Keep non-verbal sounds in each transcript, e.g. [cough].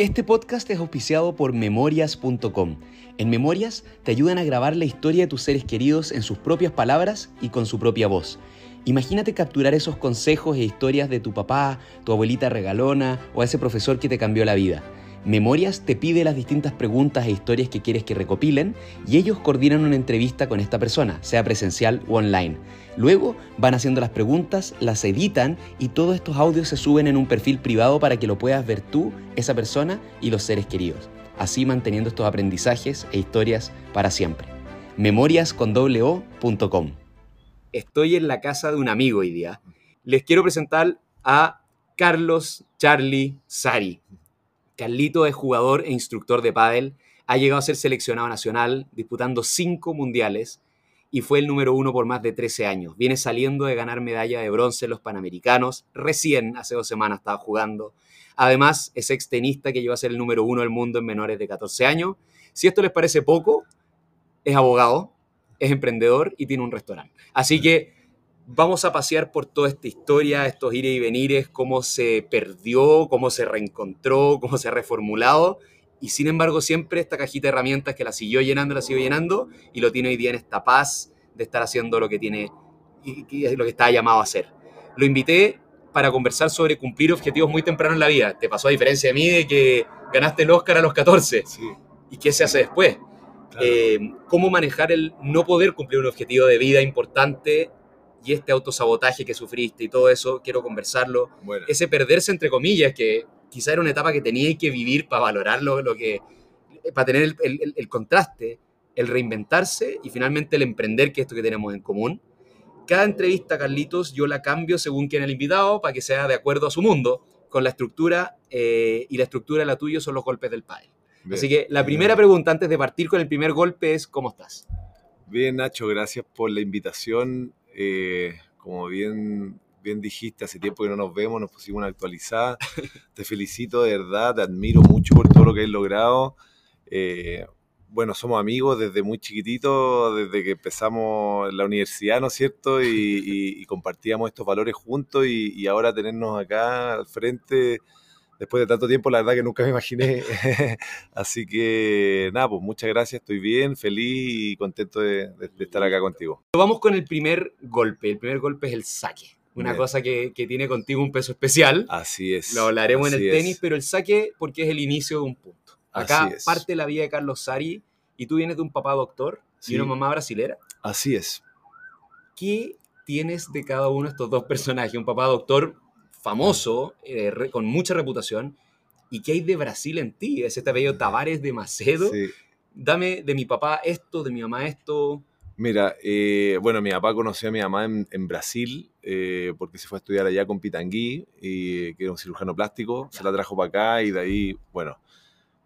Este podcast es auspiciado por memorias.com. En Memorias te ayudan a grabar la historia de tus seres queridos en sus propias palabras y con su propia voz. Imagínate capturar esos consejos e historias de tu papá, tu abuelita regalona o ese profesor que te cambió la vida. Memorias te pide las distintas preguntas e historias que quieres que recopilen y ellos coordinan una entrevista con esta persona, sea presencial o online. Luego van haciendo las preguntas, las editan y todos estos audios se suben en un perfil privado para que lo puedas ver tú, esa persona y los seres queridos, así manteniendo estos aprendizajes e historias para siempre. memoriascondoblo.com Estoy en la casa de un amigo hoy día. Les quiero presentar a Carlos Charlie Sari. Carlito es jugador e instructor de pádel, ha llegado a ser seleccionado nacional, disputando cinco mundiales y fue el número uno por más de 13 años. Viene saliendo de ganar medalla de bronce en los Panamericanos, recién hace dos semanas estaba jugando. Además, es extenista que llegó a ser el número uno del mundo en menores de 14 años. Si esto les parece poco, es abogado, es emprendedor y tiene un restaurante. Así que vamos a pasear por toda esta historia, estos ires y venires, cómo se perdió, cómo se reencontró, cómo se ha reformulado. Y sin embargo, siempre esta cajita de herramientas que la siguió llenando, la siguió llenando, y lo tiene hoy día en esta paz de estar haciendo lo que tiene y, lo que está llamado a hacer. Lo invité para conversar sobre cumplir objetivos muy temprano en la vida. Te pasó a diferencia de mí de que ganaste el Oscar a los 14. ¿Y qué se hace después? Eh, cómo manejar el no poder cumplir un objetivo de vida importante y este autosabotaje que sufriste y todo eso, quiero conversarlo. Ese perderse, entre comillas, que quizá era una etapa que tenía que vivir para valorarlo, lo que, para tener el, el, contraste, el reinventarse y finalmente el emprender, que es esto que tenemos en común. Cada entrevista, Carlitos, yo la cambio según quien el invitado para que sea de acuerdo a su mundo, con la estructura, eh, y la estructura de la tuya son los golpes del padre. Así que la primera pregunta antes de partir con el primer golpe es, ¿cómo estás? Bien, Nacho, gracias por la invitación. Eh, como bien, bien dijiste, hace tiempo que no nos vemos, nos pusimos una actualizada. [laughs] te felicito de verdad, te admiro mucho por todo lo que has logrado. Eh, bueno, somos amigos desde muy chiquititos, desde que empezamos la universidad, ¿no es cierto? Y, [laughs] compartíamos estos valores juntos y, y, ahora tenernos acá al frente después de tanto tiempo, la verdad que nunca me imaginé. [laughs] Así que nada, pues muchas gracias, estoy bien, feliz y contento de, estar acá contigo. Vamos con el primer golpe. El primer golpe es el saque. Una cosa que, tiene contigo un peso especial. Así es. Lo hablaremos en el tenis, pero el saque porque es el inicio de un punto. Acá parte la vida de Carlos Sari y tú vienes de un papá doctor y una mamá brasilera. Así es. ¿Qué tienes de cada uno de estos dos personajes? Un papá doctor famoso, eh, con mucha reputación. ¿Y qué hay de Brasil en ti? Es este bello Tavares de Macedo. Dame de mi papá esto, de mi mamá esto. Mira, eh, bueno, mi papá conoció a mi mamá en, Brasil eh, porque se fue a estudiar allá con Pitangui, y, que era un cirujano plástico. Se la trajo para acá y de ahí, bueno,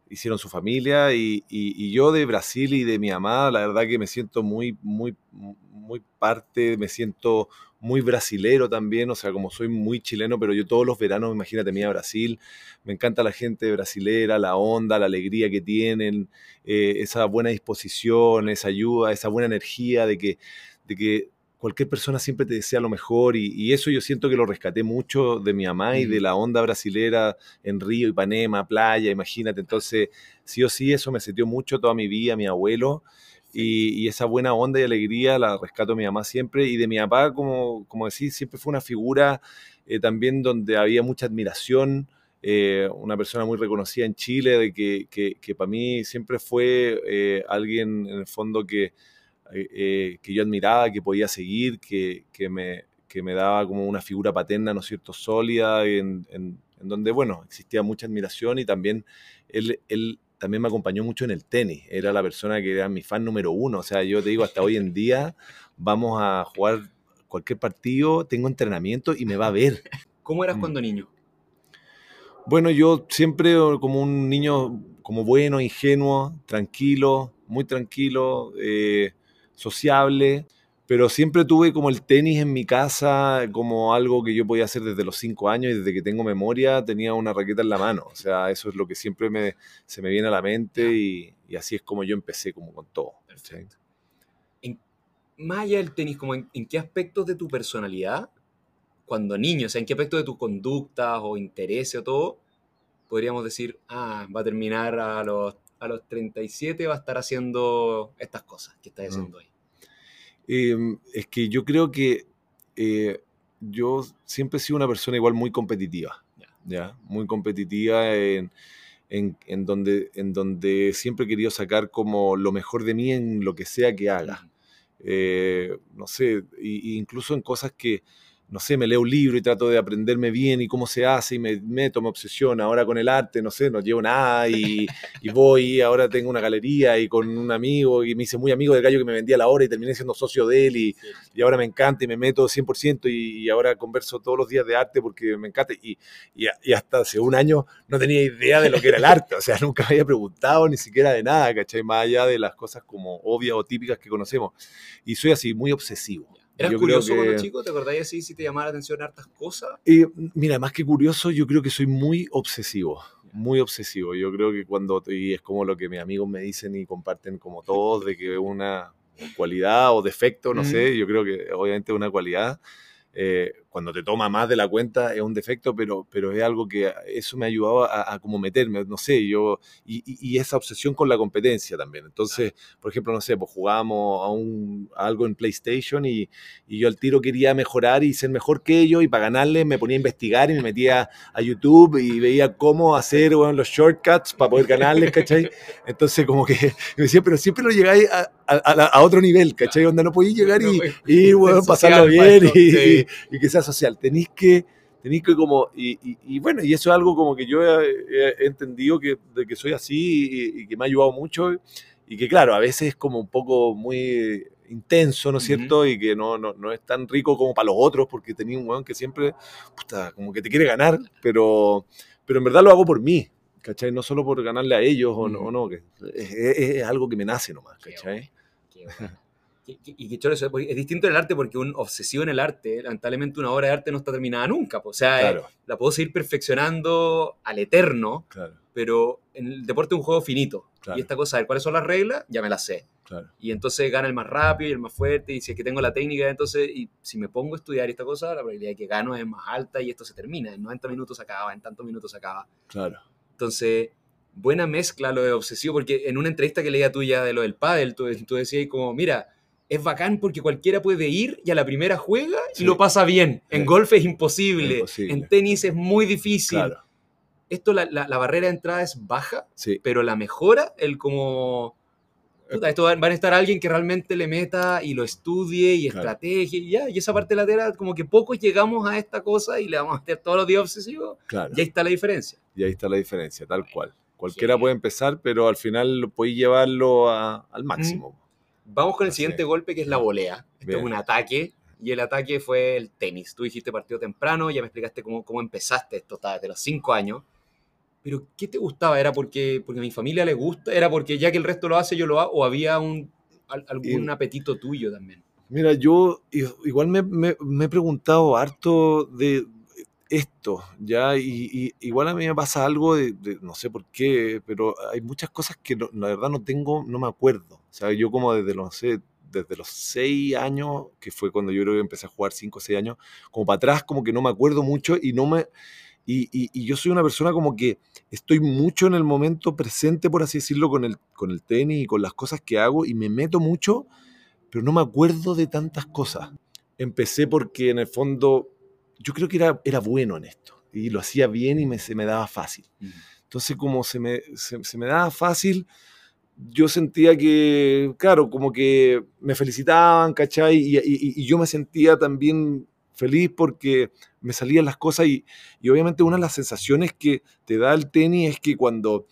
hicieron su familia. Y, y, yo de Brasil y de mi mamá, la verdad que me siento muy, muy, muy parte, me siento muy brasilero también, o sea, como soy muy chileno, pero yo todos los veranos, imagínate, me a Brasil, me encanta la gente brasilera, la onda, la alegría que tienen, eh, esa buena disposición, esa ayuda, esa buena energía de que, de que cualquier persona siempre te desea lo mejor y, eso yo siento que lo rescaté mucho de mi mamá y de la onda brasilera en Río, Ipanema, playa, imagínate, entonces sí o sí eso me setió mucho toda mi vida, mi abuelo. Y, esa buena onda y alegría la rescato mi mamá siempre. Y de mi papá, como, como decís, siempre fue una figura eh, también donde había mucha admiración. Eh, una persona muy reconocida en Chile, de que, que, para mí siempre fue eh, alguien en el fondo que, que yo admiraba, que podía seguir, que, me, que me daba como una figura paterna, ¿no es cierto?, sólida, en, en, en donde, bueno, existía mucha admiración y también él, él también me acompañó mucho en el tenis. Era la persona que era mi fan número uno. O sea, yo te digo, hasta hoy en día vamos a jugar cualquier partido, tengo entrenamiento y me va a ver. ¿Cómo eras mm. cuando niño? Bueno, yo siempre como un niño como bueno, ingenuo, tranquilo, muy tranquilo, eh, sociable pero siempre tuve como el tenis en mi casa como algo que yo podía hacer desde los cinco años y desde que tengo memoria tenía una raqueta en la mano. O sea, eso es lo que siempre me, se me viene a la mente y, así es como yo empecé como con todo. Perfecto. En, más allá del tenis, como en, qué aspectos de tu personalidad, cuando niño, o sea, en qué aspectos de tu conducta o interés o todo, podríamos decir, ah, va a terminar a los, a los 37, va a estar haciendo estas cosas que está Mm. haciendo hoy? Eh, es que yo creo que eh, yo siempre he sido una persona igual muy competitiva, Ya. Muy competitiva en, en- en donde, en donde siempre he querido sacar como lo mejor de mí en lo que sea que haga. Eh, no sé, y incluso en cosas que, no sé, me leo un libro y trato de aprenderme bien y cómo se hace y me meto, me obsesiona. Ahora con el arte, no sé, no llevo nada y, y voy, ahora tengo una galería y con un amigo y me hice muy amigo del gallo que me vendía la hora y terminé siendo socio de él y, y ahora me encanta y me meto 100% y, y ahora converso todos los días de arte porque me encanta y, hasta hace un año no tenía idea de lo que era el arte, o sea, [laughs] nunca me había preguntado ni siquiera de nada, ¿cachai? Más allá de las cosas como obvias o típicas que conocemos. Y soy así, muy obsesivo. ¿Eras Yo curioso cuando que- chico? ¿Te acordáis así si te llamaba la atención hartas cosas? Eh, mira, más que curioso, yo creo que soy muy obsesivo. Muy obsesivo. Yo creo que cuando, y es como lo que mis amigos me dicen y comparten como todos, de que una cualidad o defecto, no Ujú. sé, yo creo que obviamente una cualidad. eh, cuando te toma más de la cuenta es un defecto, pero, pero es algo que eso me ha ayudado a, a como meterme, no sé, yo, y, y- y esa obsesión con la competencia también. Entonces, por ejemplo, no sé, pues jugábamos a, un, a algo en PlayStation y, y yo al tiro quería mejorar y ser mejor que ellos y para ganarles me ponía a investigar y me metía a YouTube y veía cómo hacer bueno, los shortcuts para poder ganarles, ¿cachai? Entonces como que [laughs] me decía, pero siempre lo llegáis a, a- otro nivel, ¿cachai? Donde no podéis llegar [laughs] y, y bueno, pasarlo bien y, y que sea social. Tenéis que, tenéis que como, y, y- y bueno, y eso es algo como que yo he, he- entendido que, de que soy así y, y que me ha ayudado mucho y que claro, a veces es como un poco muy intenso, ¿no es Ujú. cierto? Y que no, no, no es tan rico como para los otros porque tenía un weón que siempre, puta, como que te quiere ganar, pero, pero en verdad lo hago por mí. ¿Cachai? No solo por ganarle a ellos o no, o no, que es, es- algo que me nace nomás, Qué ¿cachai? Qué bueno. Y qué choro eso, es distinto en el arte porque un obsesivo en el arte, lamentablemente una obra de arte no está terminada nunca. po. O sea, eh, Claro, la puedo seguir perfeccionando al eterno, claro, pero en el deporte es un juego finito. Claro. Y esta cosa, de cuáles son las reglas, ya me las sé. Y entonces gana el más rápido y el más fuerte. Y si es que tengo la técnica, entonces, y si me pongo a estudiar esta cosa, la probabilidad de que gano es más alta y esto se termina. En 90 minutos se acaba, en tantos minutos se acaba. Claro, Entonces, buena mezcla lo de obsesivo, porque en una entrevista que leía tuya de lo del pádel, tú, tú decías como, mira, es bacán porque cualquiera puede ir y a la primera juega y Sí. lo pasa bien. En Sí. golf es imposible, Imposible. en tenis es muy difícil. claro. Esto, la, la- la barrera de entrada es baja, Sí, pero la mejora, el como... puta, esto van van a estar alguien que realmente le meta y lo estudie y Claro. estrategia y ya, y esa parte lateral, como que pocos llegamos a esta cosa y le vamos a meter todos los días obsesivos, claro. y ahí está la diferencia. Y ahí está la diferencia, tal cual. Cualquiera puede empezar, pero al final podéis llevarlo a- al máximo. Vamos con el siguiente golpe que es la volea. Este Bien. es un ataque y el ataque fue el tenis. Tú dijiste partido temprano, ya me explicaste cómo, cómo empezaste esto, desde los 5 años. Pero ¿qué te gustaba? ¿Era porque, porque a mi familia le gusta? ¿Era porque ya que el resto lo hace yo lo hago? ¿O había un, al- algún Y- apetito tuyo también? Mira, yo igual me, me- me he preguntado harto de esto, ¿ya? Y, igual a mí me pasa algo de, no sé por qué, pero hay muchas cosas que no- la verdad no tengo, no me acuerdo. O sea, yo como desde los, desde los seis años, que fue cuando yo creo que empecé a jugar cinco o seis años, como para atrás, como que no me acuerdo mucho y no me... Y, y- y yo soy una persona como que estoy mucho en el momento presente, por así decirlo, con el, con el tenis y con las cosas que hago y me meto mucho, pero no me acuerdo de tantas cosas. Empecé porque en el fondo yo creo que era, era bueno en esto y lo hacía bien y me, se me daba fácil. Entonces como se me, se, se me daba fácil, yo sentía que, claro, como que me felicitaban, ¿cachai? Y, y- y yo me sentía también feliz porque me salían las cosas y, y obviamente una de las sensaciones que te da el tenis es que cuando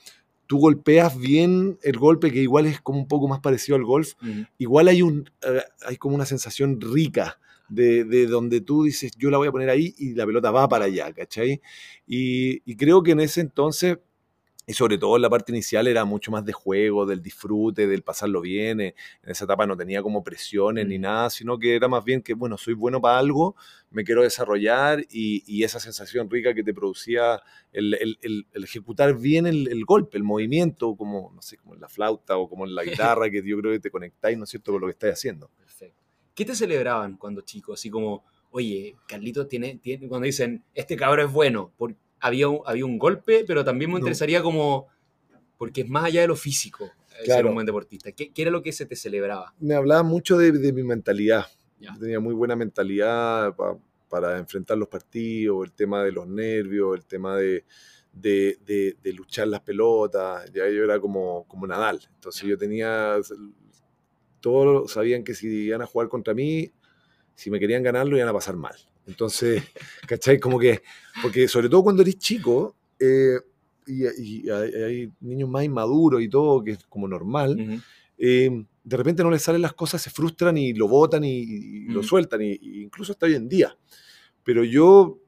tú golpeas bien el golpe, que igual es como un poco más parecido al golf, igual hay, un, eh, hay como una sensación rica de, de donde tú dices, yo la voy a poner ahí y la pelota va para allá, ¿cachai? Y, y creo que en ese entonces, y sobre todo en la parte inicial, era mucho más de juego, del disfrute, del pasarlo bien. eh, En esa etapa no tenía como presiones ni Mm. nada, sino que era más bien que, bueno, soy bueno para algo, me quiero desarrollar y, y esa sensación rica que te producía el, el- el- el ejecutar bien el, el golpe, el movimiento, como, no sé, como en la flauta o como en la [laughs] guitarra, que yo creo que te conectáis, ¿no es cierto?, con lo que estáis haciendo. ¿Qué te celebraban cuando chico? Así como, oye, Carlito tiene, tiene cuando dicen, este cabrón es bueno, ¿por- había un, había un golpe, pero también me No. interesaría como, porque es más allá de lo físico, eh, ser Claro. un buen deportista. ¿Qué, qué era lo que se te celebraba? Me hablaba mucho de, de mi mentalidad. Ya. Tenía muy buena mentalidad pa- para enfrentar los partidos, el tema de los nervios, el tema de, de, de- de luchar las pelotas. Ya yo era como, como Nadal. Entonces yo tenía. Todos sabían que si iban a jugar contra mí, si me querían ganar, lo iban a pasar mal. Entonces, [laughs] ¿cachai? Como que. Porque sobre todo cuando eres chico. eh, y, y hay, hay niños más inmaduros y todo, que es como normal eh, de repente no les salen las cosas, se frustran y lo botan y, y lo sueltan, y, y incluso hasta hoy en día. Pero yo,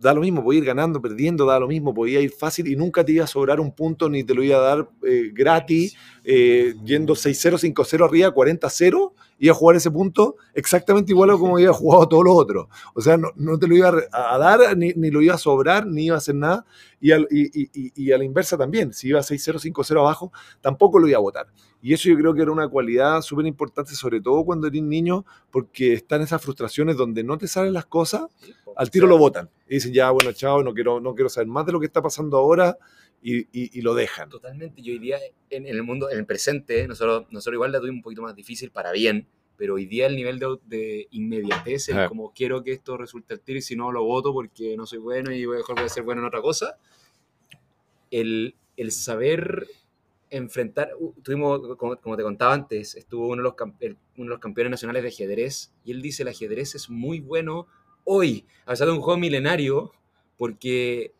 da lo mismo, podía ir ganando, perdiendo, da lo mismo, podía ir fácil y nunca te iba a sobrar un punto ni te lo iba a dar eh, gratis, eh, yendo 6-0, 5-0 arriba, 40-0, iba a jugar ese punto exactamente igual a como había jugado todos los otros. O sea, no, no te lo iba a dar, ni, ni lo iba a sobrar, ni iba a hacer nada. Y, al- y- y- y- y a la inversa también, si iba 6-0, 5-0 abajo, tampoco lo iba a votar. Y eso yo creo que era una cualidad súper importante, sobre todo cuando eres niño, porque están esas frustraciones donde no te salen las cosas, al tiro lo votan. Y dicen, ya, bueno, chao, no quiero, no quiero saber más de lo que está pasando ahora, y, y- y lo dejan. Totalmente. Yo hoy día, en, en el mundo, en el presente, nosotros, nosotros igual la tuvimos un poquito más difícil para bien, pero hoy día el nivel de, de inmediatez, Ajá. como quiero que esto resulte al tiro y si no lo voto porque no soy bueno y mejor voy a ser bueno en otra cosa, el, el saber enfrentar, tuvimos, como, como te contaba antes, estuvo uno de, los, el- uno de los campeones nacionales de ajedrez y él dice el ajedrez es muy bueno hoy, a pesar de un juego milenario, porque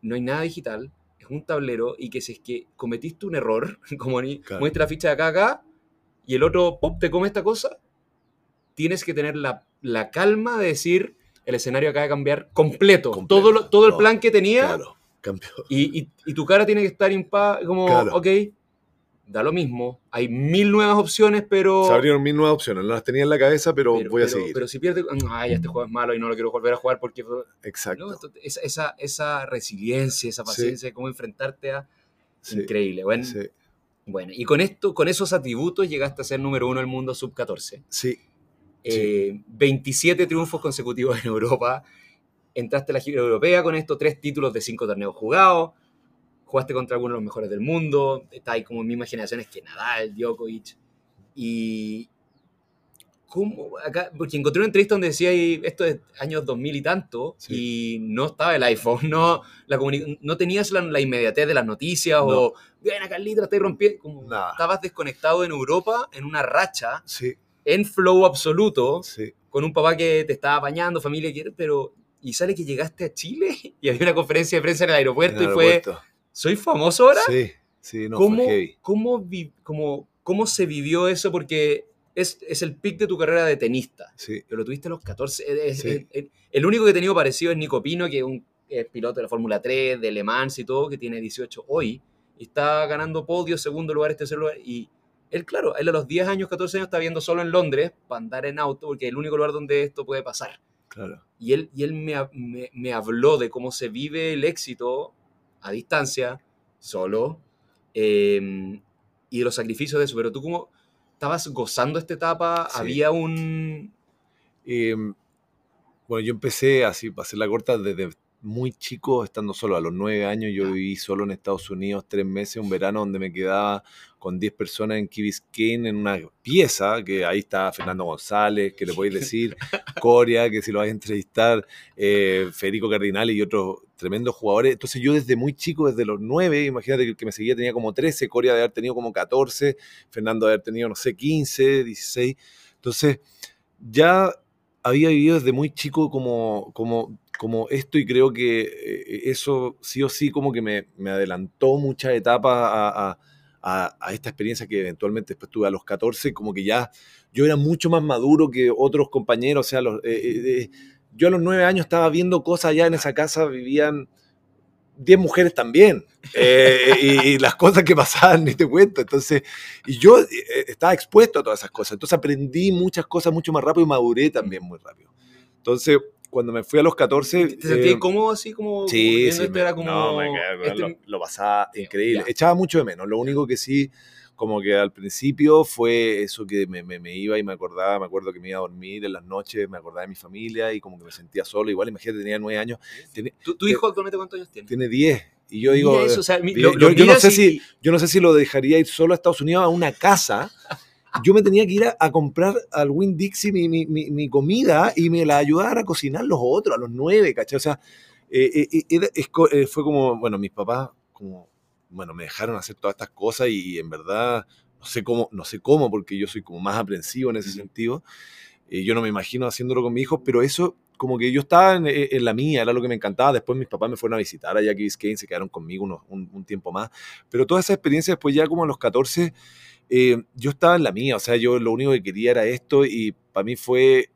no hay nada digital, es un tablero y que si es que cometiste un error, [laughs] como ni Claro. muestra la ficha de acá acá y el otro pop te come esta cosa, tienes que tener la, la calma de decir el escenario acaba de cambiar completo, Completo, todo, lo- todo el plan que tenía Claro, y, y- y tu cara tiene que estar impa como, Claro. ok, da lo mismo, hay mil nuevas opciones, pero... Se abrieron mil nuevas opciones, no las tenía en la cabeza, pero, pero, voy a pero- seguir. pero si pierde, ay, este juego es malo y no lo quiero volver a jugar porque... Exacto. Esa, esa, esa resiliencia, esa Sí. paciencia, de cómo enfrentarte a... Sí, Increíble. Bueno, sí, bueno, y con esto, con esos atributos llegaste a ser número uno del mundo sub-14. sí, Eh, 27 triunfos consecutivos en Europa. Entraste a la gira europea con esto, tres títulos de cinco torneos jugados. Jugaste contra algunos de los mejores del mundo. Está ahí como mismas generaciones que Nadal, Djokovic. Y. ¿Cómo? Acá, porque encontré una entrevista donde decía esto es años 2000 y tanto, Sí. y no estaba el iPhone, no, la no tenías la, la inmediatez de las noticias No. o, ven acá, Carlita, estoy rompiendo. Como Nada. estabas desconectado en Europa, en una racha, sí, en flow absoluto, sí. con un papá que te estaba apañando, familia, pero... Y sale que llegaste a Chile [laughs] y había una conferencia de prensa en el aeropuerto En el y fue, aeropuerto. ¿soy famoso ahora? Sí, sí, no, ¿Cómo, fue heavy. cómo, vi- cómo, ¿Cómo se vivió eso? Porque es, es el pic de tu carrera de tenista. Sí, Pero lo tuviste a los 14. es- Sí. es- el único que he tenido parecido es Nico Pino, que es un piloto de la Fórmula 3, de Le Mans y todo, que tiene 18 hoy. Y está ganando podios, segundo lugar, tercer lugar. Y él, claro, él a los 10 años, 14 años está viendo solo en Londres para andar en auto, porque es el único lugar donde esto puede pasar. Claro. Y él, y él me, me, me habló de cómo se vive el éxito a distancia, solo, eh, y de los sacrificios de eso. Pero tú, ¿cómo estabas gozando esta etapa? Sí. ¿Había un...? Eh, bueno, yo empecé así, para hacer la corta, desde muy chico, estando solo. A los nueve años yo viví solo en Estados Unidos tres meses, un verano donde me quedaba con 10 personas en Key Biscayne en una pieza, que ahí está Fernando González, que le podéis [laughs] decir, Coria, que si lo vais a entrevistar, eh, Federico Cardinale y otros tremendos jugadores. Entonces yo desde muy chico, desde los nueve, imagínate que el que me seguía tenía como 13, Coria de haber tenido como 14, Fernando de haber tenido, no sé, 15, 16. Entonces ya había vivido desde muy chico como, como, como esto y creo que eh, eso sí o sí como que me, me adelantó muchas etapas a, a- a- a esta experiencia que eventualmente después tuve a los 14, como que ya yo era mucho más maduro que otros compañeros, o sea, los, eh, eh, eh, yo a los nueve años estaba viendo cosas allá en esa casa, vivían 10 mujeres también. eh, y, y las cosas que pasaban, ni te cuento. Entonces, y yo eh, estaba expuesto a todas esas cosas. Entonces aprendí muchas cosas mucho más rápido y maduré también muy rápido. Entonces, cuando me fui a los 14... ¿Te sentías eh, cómodo así como Sí, sí. esto me- era como... no, me este- lo, lo pasaba increíble. ya. Echaba mucho de menos. Lo único que sí, como que al principio fue eso que me, me, me, iba y me acordaba, me acuerdo que me iba a dormir en las noches, me acordaba de mi familia y como que me sentía solo. Igual, imagínate, tenía nueve años. ¿Tu, tu hijo actualmente cuántos años tiene? Tiene diez. Y yo digo, eso, o sea, yo, no sé y... si, yo no sé si lo dejaría ir solo a Estados Unidos a una casa. Yo me tenía que ir a, a comprar al Win Dixie mi, mi, mi, mi, comida y me la ayudara a cocinar los otros, a los nueve, ¿cachai? O sea, eh, eh, eh, fue como, bueno, mis papás como, bueno, me dejaron hacer todas estas cosas y, en verdad no sé cómo, no sé cómo, porque yo soy como más aprensivo en ese uh -huh. sentido. yo no me imagino haciéndolo con mi hijo, pero eso como que yo estaba en, en, la mía, era lo que me encantaba. Después mis papás me fueron a visitar allá a Biscayne, se quedaron conmigo unos, un, un, tiempo más. Pero toda esa experiencia después ya como a los 14, eh, yo estaba en la mía, o sea, yo lo único que quería era esto y para mí fue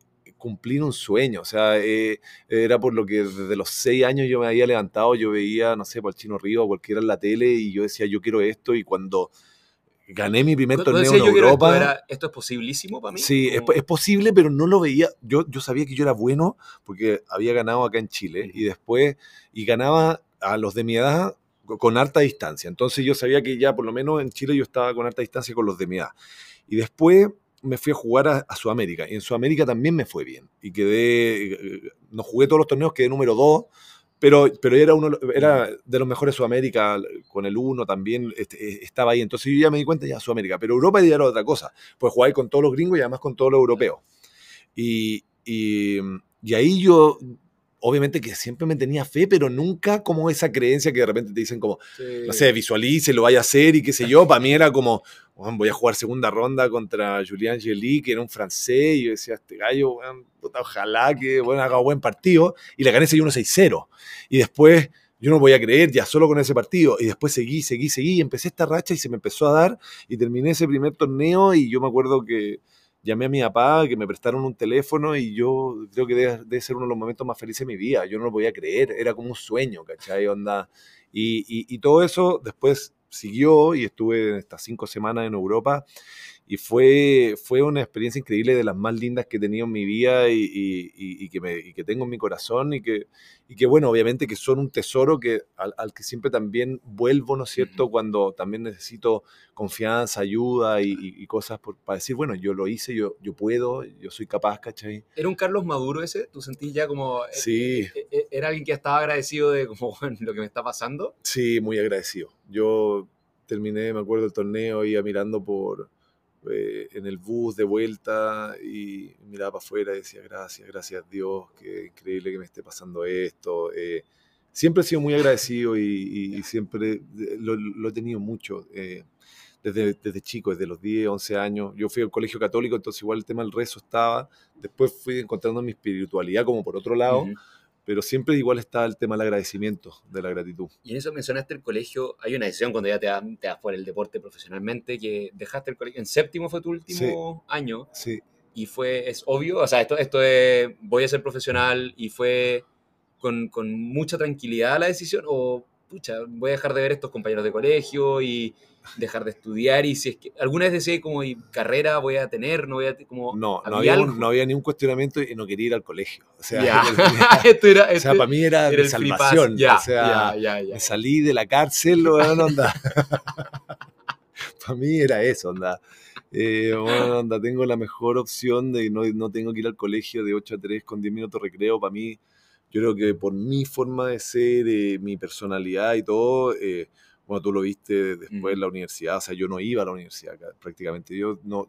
cumplir un sueño, o sea, eh, era por lo que desde los seis años yo me había levantado, yo veía, no sé, por el Chino Río o cualquiera en la tele y yo decía, yo quiero esto y cuando gané mi primer torneo en Europa. Esto, era, esto, es posibilísimo para mí? Sí, es, es, posible, pero no lo veía. Yo, yo sabía que yo era bueno porque había ganado acá en Chile y después, y ganaba a los de mi edad con harta distancia. Entonces yo sabía que ya por lo menos en Chile yo estaba con harta distancia con los de mi edad. Y después me fui a jugar a, a Sudamérica y en Sudamérica también me fue bien. Y quedé, no jugué todos los torneos, quedé número 2 pero, pero era, uno, era de los mejores Sudamérica, con el 1 también este, estaba ahí. Entonces yo ya me di cuenta ya Sudamérica. Pero Europa ya era otra cosa. Pues jugar con todos los gringos y además con todos los europeos. Y, y, y, ahí yo, obviamente que siempre me tenía fe, pero nunca como esa creencia que de repente te dicen como, sí. no sé, visualice, lo vaya a hacer y qué sé yo. Para mí era como, bueno, voy a jugar segunda ronda contra Julian Gelí, que era un francés, y yo decía, este gallo, bueno, ojalá que bueno, haga buen partido, y le gané 6-1-6-0. Y después, yo no voy a creer, ya solo con ese partido, y después seguí, seguí, seguí, y empecé esta racha y se me empezó a dar, y terminé ese primer torneo, y yo me acuerdo que llamé a mi papá, que me prestaron un teléfono, y yo creo que debe, ser uno de los momentos más felices de mi vida, yo no lo podía creer, era como un sueño, ¿cachai? Onda, y, y, y todo eso después siguió y estuve estas cinco semanas en Europa y fue, fue una experiencia increíble de las más lindas que he tenido en mi vida y, y, y que, me, y que tengo en mi corazón y que, y que, bueno, obviamente que son un tesoro que, al, al que siempre también vuelvo, ¿no es cierto?, cuando también necesito confianza, ayuda y, cosas por, para decir, bueno, yo lo hice, yo, yo puedo, yo soy capaz, ¿cachai? ¿Era un Carlos Maduro ese? ¿Tú sentís ya como... eh, Sí. ¿Era alguien que estaba agradecido de como, [laughs] lo que me está pasando? Sí, muy agradecido. Yo terminé, me acuerdo, el torneo, iba mirando por eh, en el bus de vuelta y miraba para afuera y decía gracias, gracias a Dios, qué increíble que me esté pasando esto. Eh, siempre he sido muy agradecido y, siempre lo, lo, he tenido mucho. Eh, desde, desde, chico, desde los 10, 11 años. Yo fui al colegio católico, entonces igual el tema del rezo estaba. Después fui encontrando mi espiritualidad como por otro lado. Pero siempre igual está el tema del agradecimiento, de la gratitud. Y en eso mencionaste el colegio, hay una decisión cuando ya te, te vas por el deporte profesionalmente, que dejaste el colegio, en séptimo fue tu último sí, año, sí. y fue, es obvio, o sea, esto, esto es, voy a ser profesional, y fue con, con mucha tranquilidad la decisión, o pucha, voy a dejar de ver estos compañeros de colegio y dejar de estudiar y si es que alguna vez decía como y carrera voy a tener, no voy a como no, no había, un, no había ni un cuestionamiento y no quería ir al colegio. O sea, yeah. [laughs] esto era, o sea para mí era, era de salvación. Yeah, o sea, yeah, me salí de la cárcel, bueno, onda. [laughs] para mí era eso, onda. Eh, bueno, onda, tengo la mejor opción de no, no tengo que ir al colegio de 8 a 3 con 10 minutos de recreo. Para mí, yo creo que por mi forma de ser, eh, mi personalidad y todo, eh, bueno, tú lo viste después en la universidad, o sea, yo no iba a la universidad prácticamente, yo no,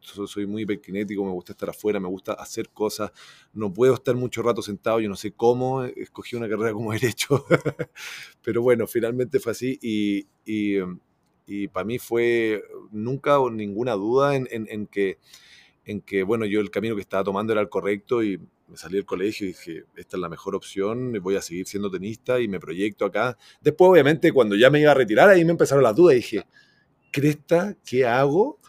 soy muy hiperkinético, me gusta estar afuera, me gusta hacer cosas, no puedo estar mucho rato sentado, yo no sé cómo, escogí una carrera como [laughs] derecho, pero bueno, finalmente fue así y, y, y para mí fue nunca ninguna duda en, en, en, que, en que, bueno, yo el camino que estaba tomando era el correcto y me salí del colegio y dije, esta es la mejor opción, voy a seguir siendo tenista y me proyecto acá. Después, obviamente, cuando ya me iba a retirar, ahí me empezaron las dudas y dije, Cresta, ¿qué hago?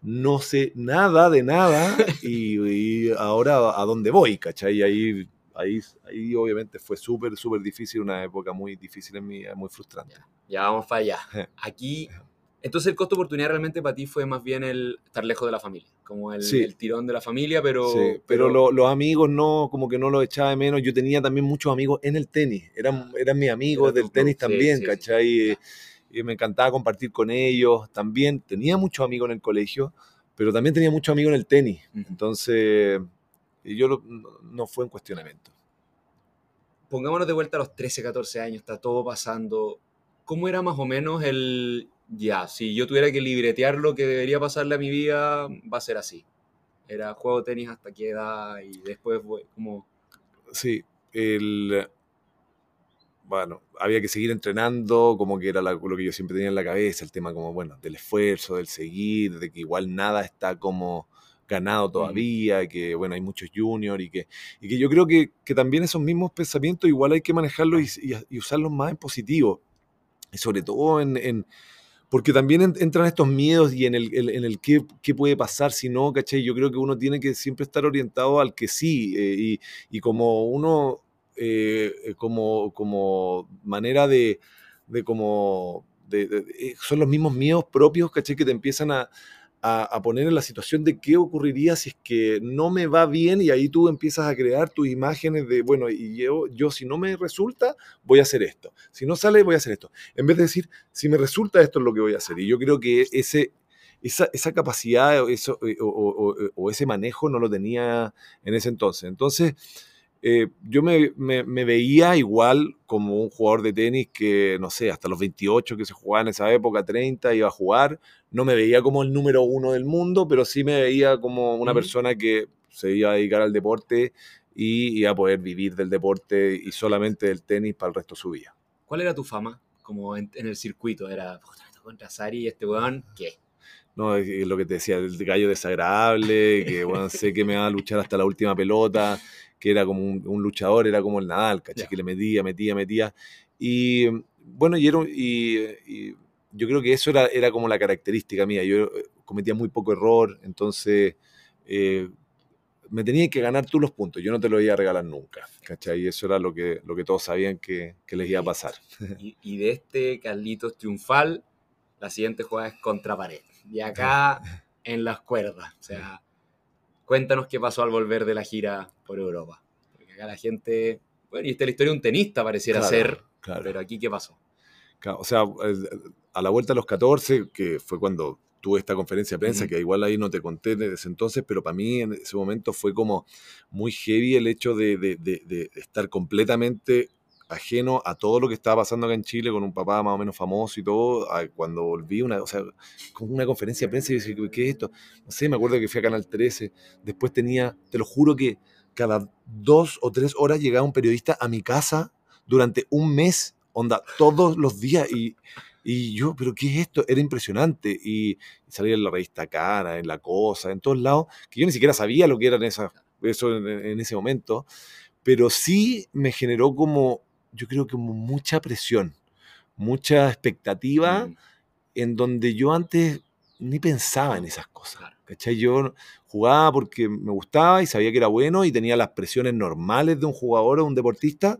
No sé nada de nada [laughs] y, y ahora a dónde voy, ¿cachai? Ahí, ahí, ahí obviamente fue súper, súper difícil, una época muy difícil en mi vida, muy frustrante. Ya, ya vamos para allá. [laughs] Aquí entonces el costo de oportunidad realmente para ti fue más bien el estar lejos de la familia, como el, sí. el tirón de la familia, pero... Sí, pero, pero lo, los amigos no, como que no los echaba de menos. Yo tenía también muchos amigos en el tenis, eran, eran mis amigos Era del tenis también, sí, ¿cachai? y me encantaba compartir con ellos. También tenía muchos amigos en el colegio, pero también tenía muchos amigos en el tenis. Entonces, yo no fue un cuestionamiento. Pongámonos de vuelta a los 13, 14 años, está todo pasando. ¿Cómo era más o menos el, ya, si yo tuviera que libretear lo que debería pasarle a mi vida, va a ser así? Era juego tenis hasta qué edad y después como... Sí, el, bueno, había que seguir entrenando, como que era lo que yo siempre tenía en la cabeza, el tema como, bueno, del esfuerzo, del seguir, de que igual nada está como ganado todavía, que bueno, hay muchos juniors y que, y que yo creo que, que, también esos mismos pensamientos igual hay que manejarlos y, y, usarlos más en positivo, y sobre todo en, en porque también entran estos miedos y en el, en el qué, qué, puede pasar si no, ¿cachai? Yo creo que uno tiene que siempre estar orientado al que sí, eh, y, y como uno eh, eh, como, como manera de, de como... De, son los mismos miedos propios, ¿caché? Que te empiezan a, a, poner en la situación de qué ocurriría si es que no me va bien y ahí tú empiezas a crear tus imágenes de, bueno, y yo, yo si no me resulta, voy a hacer esto. Si no sale, voy a hacer esto. En vez de decir, si me resulta, esto es lo que voy a hacer. Y yo creo que ese, esa, esa capacidad eso, o, o, o, ese manejo no lo tenía en ese entonces. Entonces, eh, yo me, veía igual como un jugador de tenis que, no sé, hasta los 28 que se jugaba en esa época, 30, iba a jugar. No me veía como el número uno del mundo, pero sí me veía como una persona que se iba a dedicar al deporte y iba a poder vivir del deporte y solamente del tenis para el resto de su vida. ¿Cuál era tu fama como en, el circuito? ¿Era contra Sari y este weón? ¿Qué? No, es lo que te decía, el gallo desagradable, que bueno, sé que me va a luchar hasta la última pelota, que era como un, luchador, era como el Nadal, ¿cachai? Que le metía, metía, metía. Y bueno, y, y, yo creo que eso era, era como la característica mía. Yo eh, cometía muy poco error, entonces eh, me tenía que ganar tú los puntos. Yo no te lo iba a regalar nunca, ¿cachai? Y eso era lo que, lo que todos sabían que, que les iba a pasar. Y, y, de este Carlitos triunfal, la siguiente jugada es contra pared. Y acá [laughs] en las cuerdas. O sea, Cuéntanos qué pasó al volver de la gira por Europa. Porque acá la gente, bueno, y esta es la historia de un tenista pareciera ser, pero aquí qué pasó. o sea, a la vuelta a los 14, que fue cuando tuve esta conferencia de prensa, que igual ahí no te conté desde ese entonces, pero para mí en ese momento fue como muy heavy el hecho de, de, de estar completamente ajeno a todo lo que estaba pasando acá en Chile con un papá más o menos famoso y todo, cuando volví, una, o sea, con una conferencia de prensa y dije, ¿qué es esto? No sé, me acuerdo que fui a Canal 13, después tenía, te lo juro que cada dos o tres horas llegaba un periodista a mi casa durante un mes, onda, todos los días y... Y yo, ¿pero qué es esto? Era impresionante. Y, salía en la revista Cara, en La Cosa, en todos lados, que yo ni siquiera sabía lo que era eso en, ese momento. Pero sí me generó como yo creo que mucha presión, mucha expectativa, mm. en donde yo antes ni pensaba en esas cosas. ¿cachai? Yo jugaba porque me gustaba y sabía que era bueno y tenía las presiones normales de un jugador o un deportista,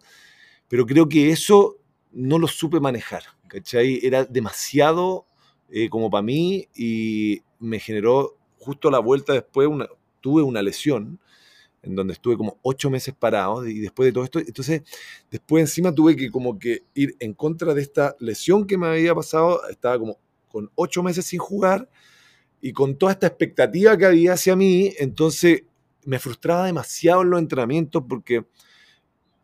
pero creo que eso no lo supe manejar. ¿cachai? Era demasiado eh, como para mí y me generó justo la vuelta después, una, tuve una lesión en donde estuve como ocho meses parado y después de todo esto, entonces después encima tuve que como que ir en contra de esta lesión que me había pasado, estaba como con ocho meses sin jugar y con toda esta expectativa que había hacia mí, entonces me frustraba demasiado en los entrenamientos porque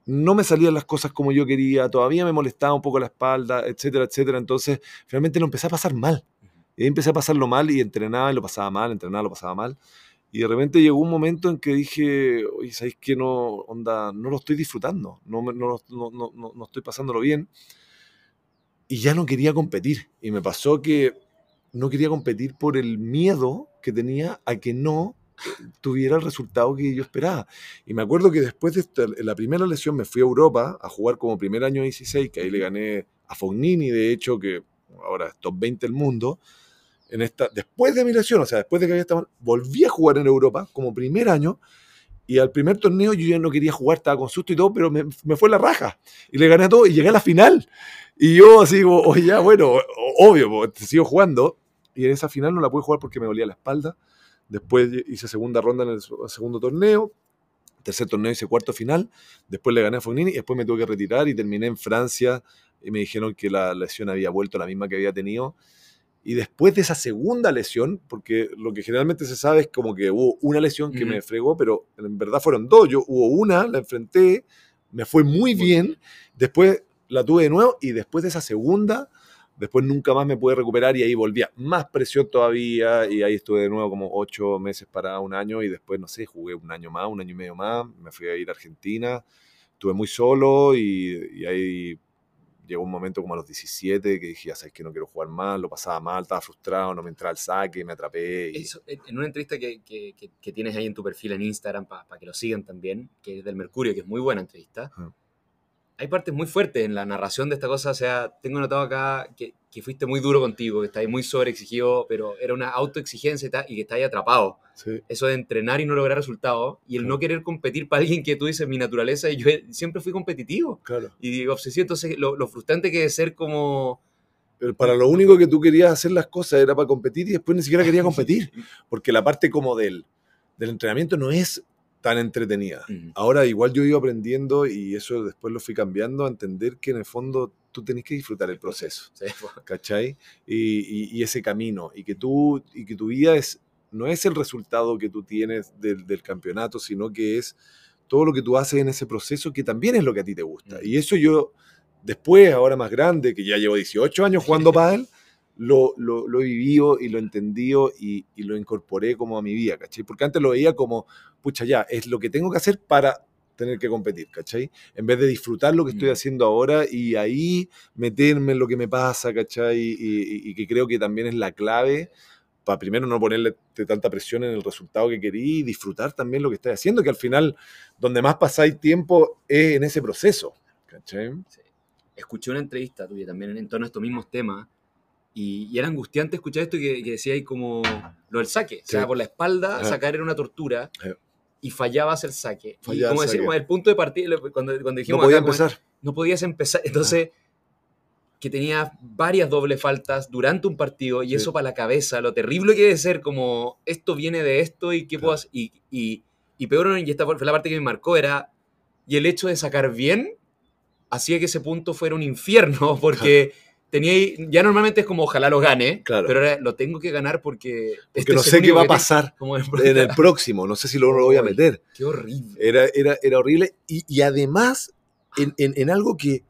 no me salían las cosas como yo quería, todavía me molestaba un poco la espalda, etcétera, etcétera, entonces finalmente lo empecé a pasar mal. Y empecé a pasarlo mal y entrenaba y lo pasaba mal, entrenaba, lo pasaba mal. Y de repente llegó un momento en que dije, oye, ¿sabéis que no, onda, no lo estoy disfrutando? No, no, no, no, no estoy pasándolo bien. Y ya no quería competir. Y me pasó que no quería competir por el miedo que tenía a que no tuviera el resultado que yo esperaba. Y me acuerdo que después de la primera lesión me fui a Europa a jugar como primer año 16, que ahí le gané a Fognini, de hecho, que ahora es top 20 del mundo en esta, después de mi lesión, o sea, después de que había estado, volví a jugar en Europa como primer año y al primer torneo yo ya no quería jugar, estaba con susto y todo, pero me, me fue la raja y le gané a todo y llegué a la final. Y yo así, oye, ya, bueno, obvio, sigo jugando y en esa final no la pude jugar porque me dolía la espalda. Después hice segunda ronda en el segundo torneo, tercer torneo hice cuarto final, después le gané a Fognini y después me tuve que retirar y terminé en Francia y me dijeron que la lesión había vuelto la misma que había tenido. Y después de esa segunda lesión, porque lo que generalmente se sabe es como que hubo una lesión que me fregó, pero en verdad fueron dos. Yo hubo una, la enfrenté, me fue muy, bien. Después la tuve de nuevo y después de esa segunda, después nunca más me pude recuperar y ahí volvía más presión todavía y ahí estuve de nuevo como ocho meses para un año y después, no sé, jugué un año más, un año y medio más, me fui a ir a Argentina, estuve muy solo y, y ahí llegó un momento como a los 17 que dije, ya sabes que no quiero jugar más, lo pasaba mal, estaba frustrado, no me entraba el saque, me atrapé. en una entrevista que, que, que, tienes ahí en tu perfil en Instagram, para que lo sigan también, que es del Mercurio, que es muy buena entrevista, hay partes muy fuertes en la narración de esta cosa. O sea, tengo notado acá que, que fuiste muy duro contigo, que estáis muy sobreexigido, pero era una autoexigencia y que estáis atrapado. Eso de entrenar y no lograr resultados y el no querer competir para alguien que tú dices mi naturaleza y yo siempre fui competitivo. Claro. Y obsesivo, entonces lo, lo frustrante que es ser como... Pero para lo único que tú querías hacer las cosas era para competir y después ni siquiera quería [laughs] competir. Porque la parte como del, del entrenamiento no es tan entretenida. Ahora igual yo iba aprendiendo y eso después lo fui cambiando a entender que en el fondo tú tenés que disfrutar el proceso, [laughs] ¿cachai? Y, ese camino, y que, tú, y que tu vida es, no es el resultado que tú tienes del, campeonato, sino que es todo lo que tú haces en ese proceso que también es lo que a ti te gusta. Y eso yo, después, ahora más grande, que ya llevo 18 años jugando [laughs] pádel, lo, lo, he vivido y lo he entendido y, y, lo incorporé como a mi vida, ¿cachai? Porque antes lo veía como, pucha, ya, es lo que tengo que hacer para tener que competir, ¿cachai? En vez de disfrutar lo que estoy mm. haciendo ahora y ahí meterme en lo que me pasa, ¿cachai? Y, que creo que también es la clave para primero no ponerle tanta presión en el resultado que querí y disfrutar también lo que estás haciendo, que al final donde más pasáis tiempo es en ese proceso, ¿cachai? Escuché una entrevista tuya también en torno a estos mismos temas y, era angustiante escuchar esto que, que decía ahí como lo del saque. O sea, por la espalda, sacar era una tortura. Y fallabas el saque. y como decimos, el punto de partida, cuando, cuando dijimos. No podía empezar. no podías empezar. Entonces, que tenías varias dobles faltas durante un partido y eso para la cabeza, lo terrible que debe ser, como esto viene de esto y qué puedo hacer. Y, y, y peor, y esta fue la parte que me marcó, era. Y el hecho de sacar bien hacía que ese punto fuera un infierno, [laughs] porque tenía ya normalmente es como ojalá lo gane, pero ahora lo tengo que ganar porque, este no sé qué va a pasar en el próximo, no sé si lo, lo voy a meter. Qué horrible. Era, era, era horrible y, y además en, en, en, algo que,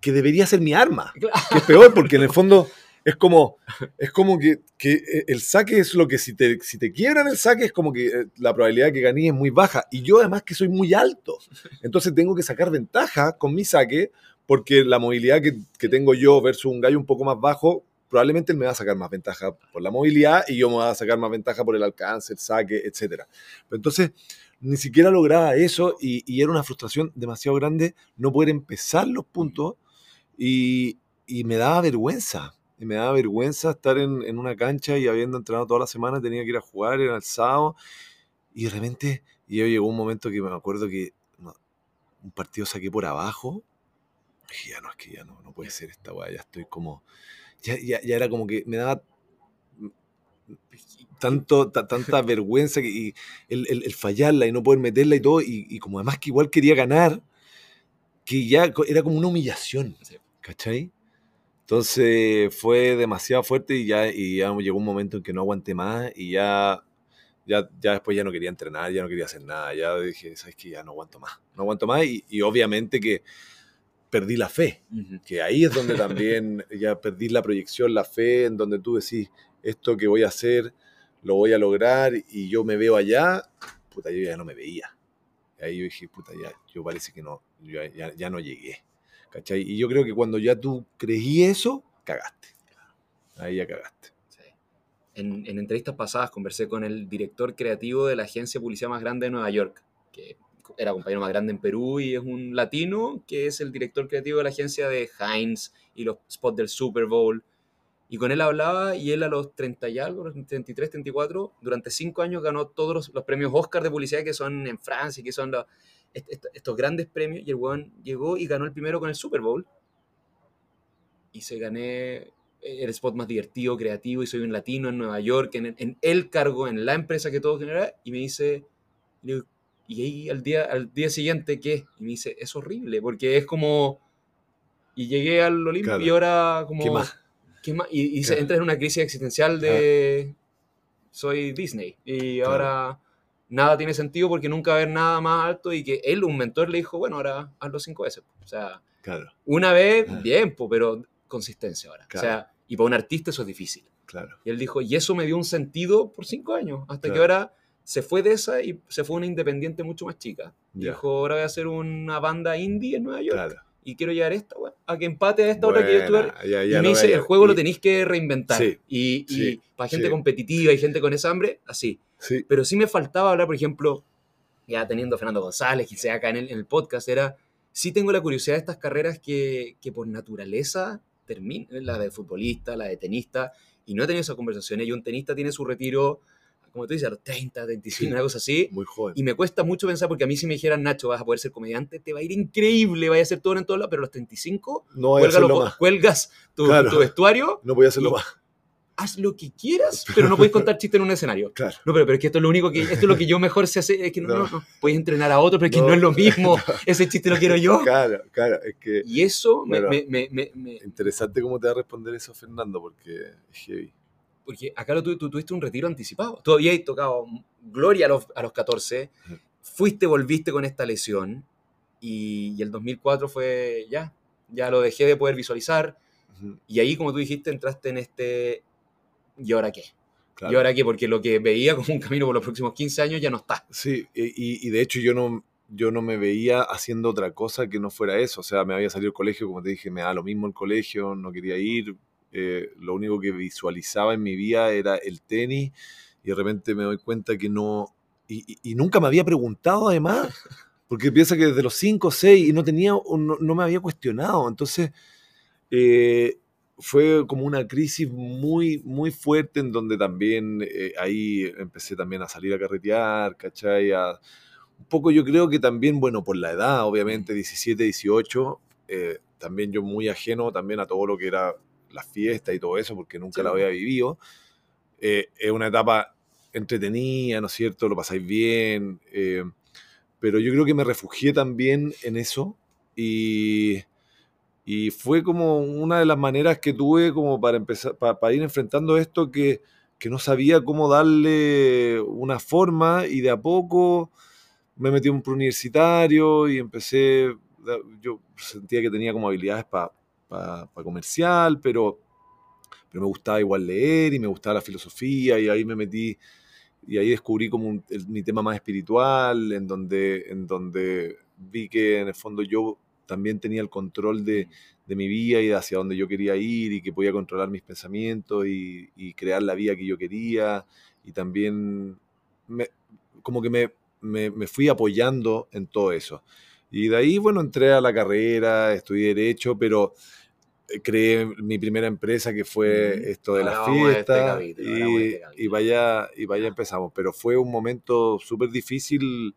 que debería ser mi arma, [laughs] que es peor porque en el fondo es como, es como que, que, eh, el saque es lo que si te, si te quiebran el saque es como que eh, la probabilidad de que gané es muy baja. Y yo además que soy muy alto. Entonces tengo que sacar ventaja con mi saque porque la movilidad que, tengo yo versus un gallo un poco más bajo, probablemente él me va a sacar más ventaja por la movilidad y yo me voy a sacar más ventaja por el alcance, el saque, etc. Pero entonces, ni siquiera lograba eso y, era una frustración demasiado grande no poder empezar los puntos y, me daba vergüenza. Y me daba vergüenza estar en, una cancha y habiendo entrenado toda la semana tenía que ir a jugar, era el sábado y de repente y yo llegó un momento que me acuerdo que un partido saqué por abajo ya no, es que ya no, no puede ser esta weá, ya estoy como, ya, ya, ya era como que me daba tanto, tanta vergüenza que, y el, el, fallarla y no poder meterla y todo, y, y, como además que igual quería ganar, que ya era como una humillación, ¿cachai? Entonces fue demasiado fuerte y ya, y ya llegó un momento en que no aguanté más y ya, ya, ya después ya no quería entrenar, ya no quería hacer nada, ya dije, ¿sabes qué? Ya no aguanto más, no aguanto más y, y obviamente que perdí la fe, que ahí es donde también [laughs] ya perdí la proyección, la fe, en donde tú decís, esto que voy a hacer, lo voy a lograr y yo me veo allá, puta, yo ya no me veía. Y ahí yo dije, puta, ya, yo parece que no, ya, ya, no llegué. ¿Cachai? Y yo creo que cuando ya tú creí eso, cagaste. Ahí ya cagaste. En, en entrevistas pasadas conversé con el director creativo de la agencia de publicidad más grande de Nueva York, que era compañero más grande en Perú y es un latino que es el director creativo de la agencia de Heinz y los spots del Super Bowl. Y con él hablaba y él a los 30 y algo, 33, 34, durante 5 años ganó todos los, premios Oscar de publicidad que son en Francia, que son estos grandes premios. Y el weón llegó y ganó el primero con el Super Bowl. Y se gané el spot más divertido, creativo, y soy un latino en Nueva York, en, en el cargo, en la empresa que todo genera. Y me dice, y ahí al día, al día siguiente, ¿qué? Y me dice, es horrible, porque es como... Y llegué al Olimpia Claro. y ahora como... ¿Qué más? ¿qué más? Y, y se Claro. entra en una crisis existencial de... Soy Disney. Y Claro. ahora nada tiene sentido porque nunca va a haber nada más alto y que él, un mentor, le dijo, bueno, ahora hazlo cinco veces. O sea, Claro, una vez, Ah. bien, pero consistencia ahora. Claro. O sea, y para un artista eso es difícil. claro. Y él dijo, y eso me dio un sentido por cinco años, hasta que Claro. ahora se fue de esa y se fue una independiente mucho más chica. Ya. Dijo, ahora voy a hacer una banda indie en Nueva York Claro. y quiero llevar esta, weón, a que empate a esta otra que yo estuve. Buena, ya- Y me lo dice, el juego lo y- tenéis que reinventar. Sí, y, y sí, para gente sí. competitiva y gente con esa hambre, así. Sí, Pero sí me faltaba hablar, por ejemplo, ya teniendo a Fernando González, que sea acá en el, en el podcast, era, sí tengo la curiosidad de estas carreras que, que por naturaleza terminan, la de futbolista, la de tenista, y no he tenido esas conversaciones, y un tenista tiene su retiro, como tú dices, a los 30, 25, Sí. cosa así, muy joven. y me cuesta mucho pensar, porque a mí si me dijeran, Nacho, vas a poder ser comediante, te va a ir increíble, vaya a hacer todo en todos lados, pero a los 35, No más. cuelgas tu, Claro. tu vestuario, No voy a hacerlo y- más. haz lo que quieras, [laughs] pero no puedes contar chistes en un escenario. Claro. No, pero, pero es que esto es lo único que, esto es lo que yo mejor sé hacer, es que no, no. No. no, puedes entrenar a otro, pero es que no, es lo mismo, [laughs] ese chiste lo quiero yo. Claro, claro. Es que Y eso Bueno. me- me- me- me- interesante cómo te va a responder eso Fernando, porque es heavy. Porque acá lo tú tuviste un retiro anticipado. Tú habías tocado Gloria a los, a los 14, Ujú. fuiste, volviste con esta lesión, y, y el 2004 fue ya, ya lo dejé de poder visualizar, y ahí, como tú dijiste, entraste en este, ¿y ahora qué? claro. ¿Y ahora qué? Porque lo que veía como un camino por los próximos 15 años ya no está. Sí, y, y- y de hecho yo no, yo no me veía haciendo otra cosa que no fuera eso. O sea, me había salido el colegio, como te dije, me da lo mismo el colegio, no quería ir. Eh, lo único que visualizaba en mi vida era el tenis y de repente me doy cuenta que no... Y, y- y nunca me había preguntado además, [laughs] porque piensa que desde los 5 o 6 y no, tenía, no, no me había cuestionado. Entonces, eh, fue como una crisis muy, muy fuerte en donde también eh, ahí empecé también a salir a carretear, ¿cachai? A- un poco yo creo que también, bueno, por la edad, obviamente, 17, 18, eh, también yo muy ajeno también a todo lo que era la fiesta y todo eso, porque nunca Sí, la había vivido. Eh, es una etapa entretenida, ¿no es cierto? Lo pasáis bien, eh, pero yo creo que me refugié también en eso y, y fue como una de las maneras que tuve como para empezar, pa- para ir enfrentando esto que, que no sabía cómo darle una forma y de a poco me metí a un preuniversitario y empecé, yo sentía que tenía como habilidades para comercial, pero, pero me gustaba igual leer y me gustaba la filosofía y ahí me metí y ahí descubrí como un- el- mi tema más espiritual, en donde, en donde vi que en el fondo yo también tenía el control de, de mi vida y de hacia dónde yo quería ir y que podía controlar mis pensamientos y, y crear la vida que yo quería y también me- como que me, me- me fui apoyando en todo eso. Y de ahí, bueno, entré a la carrera, estudié Derecho, pero eh, creé mi primera empresa que fue esto de las este fiestas este y, capítulo. y vaya, y vaya empezamos. Pero fue un momento súper difícil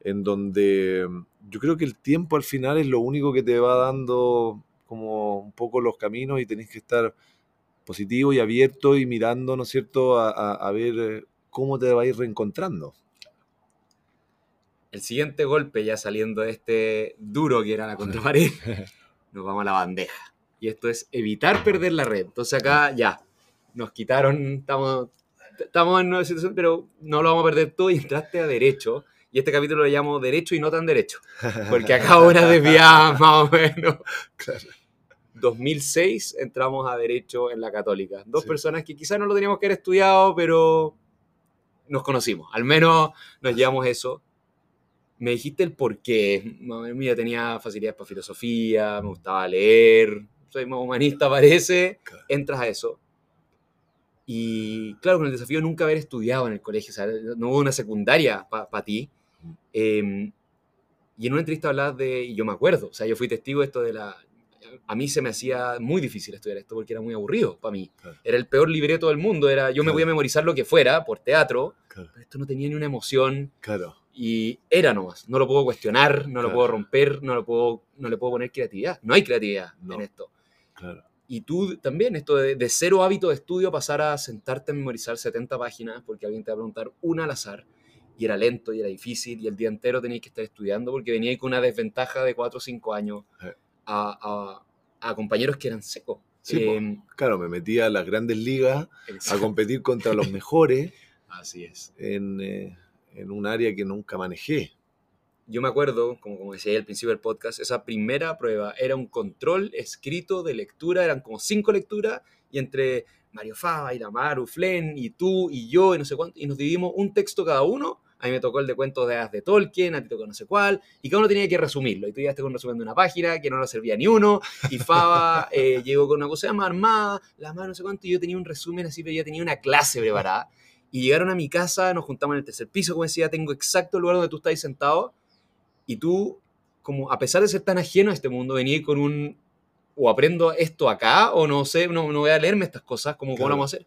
en donde mm, yo creo que el tiempo al final es lo único que te va dando como un poco los caminos y tenés que estar positivo y abierto y mirando, ¿no es cierto?, a, a- a ver eh, cómo te va a ir reencontrando. El siguiente golpe, ya saliendo de este duro que era la contrapared, [laughs] nos vamos a la bandeja. Y esto es evitar perder la red. Entonces acá ya, nos quitaron, estamos, estamos en una situación, pero no lo vamos a perder todo y entraste a derecho. Y este capítulo lo llamo Derecho y no tan derecho. Porque acá una desviada más o menos. Claro. 2006 entramos a Derecho en la Católica. Dos Sí. personas que quizás no lo teníamos que haber estudiado, pero nos conocimos. Al menos nos llevamos eso. Me dijiste el por qué. Madre mía, tenía facilidades para filosofía, me gustaba leer, soy más humanista parece. Entras a eso. Y claro, con el desafío de nunca haber estudiado en el colegio, o sea, no hubo una secundaria para ti. Eh, y en una entrevista hablabas de, y yo me acuerdo, o sea, yo fui testigo de esto de la... A mí se me hacía muy difícil estudiar esto porque era muy aburrido para mí. Claro. Era el peor libreto del mundo, era yo me Claro. voy a memorizar lo que fuera por teatro, Claro, pero esto no tenía ni una emoción claro, y era nomás. No lo puedo cuestionar, no lo Claro. puedo romper, no, lo puedo, no le puedo poner creatividad. No hay creatividad No. en esto. claro. Y tú también, esto de, de cero hábito de estudio, pasar a sentarte a memorizar 70 páginas porque alguien te va a preguntar una al azar. Y era lento y era difícil y el día entero tenías que estar estudiando porque venía con una desventaja de 4 o 5 años Sí. a, a- a compañeros que eran secos. Sí. Eh, Claro, me metía a las grandes ligas a competir contra los mejores [laughs] Así es. en, eh, en un área que nunca manejé. Yo me acuerdo, como, como decía al principio del podcast, esa primera prueba era un control escrito de lectura, eran como cinco lecturas, y entre Mario Fava, Iramaru, Flen, y tú, y yo, y no sé cuánto, y nos dividimos un texto cada uno. A mí me tocó el de cuentos de de Tolkien, a ti tocó no sé cuál, y cada uno tenía que resumirlo. Y tú llegaste con un resumen de una página que no nos servía ni uno, y Fava eh, llegó con una cosa más armada, la mano no sé cuánto, y yo tenía un resumen así, pero ya tenía una clase preparada. Y llegaron a mi casa, nos juntamos en el tercer piso, como decía, tengo exacto el lugar donde tú estás sentado, y tú, como a pesar de ser tan ajeno a este mundo, venías con un, o aprendo esto acá, o no sé, no, no voy a leerme estas cosas, como cómo Claro. lo vamos a hacer.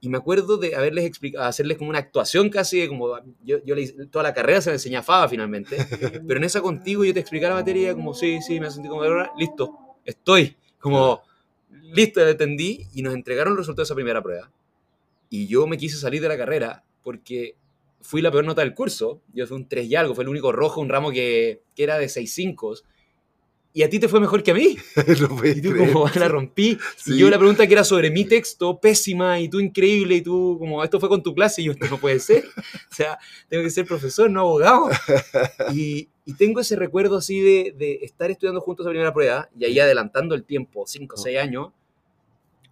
Y me acuerdo de haberles explicado, hacerles como una actuación casi, de como yo, yo le toda la carrera se la enseñé a Faba finalmente, [laughs] pero en esa contigo yo te explicara la materia como, sí, sí, me sentí como, "Ahora, listo, estoy, como, listo, entendí, y nos entregaron los resultados de esa primera prueba. Y yo me quise salir de la carrera porque fui la peor nota del curso. Yo fui un 3 y algo, fue el único rojo, un ramo que, que era de 6.5. Y a ti te fue mejor que a mí. [laughs] Puedes Y tú creer. como la rompí. Sí. Y yo la pregunta que era sobre mi texto, pésima, y tú increíble, y tú como, esto fue con tu clase, y yo, esto no puede ser. [laughs] O sea, tengo que ser profesor, no abogado. [laughs] Y, y tengo ese recuerdo así de, de estar estudiando juntos esa primera prueba, y ahí adelantando el tiempo, 5 o 6 años.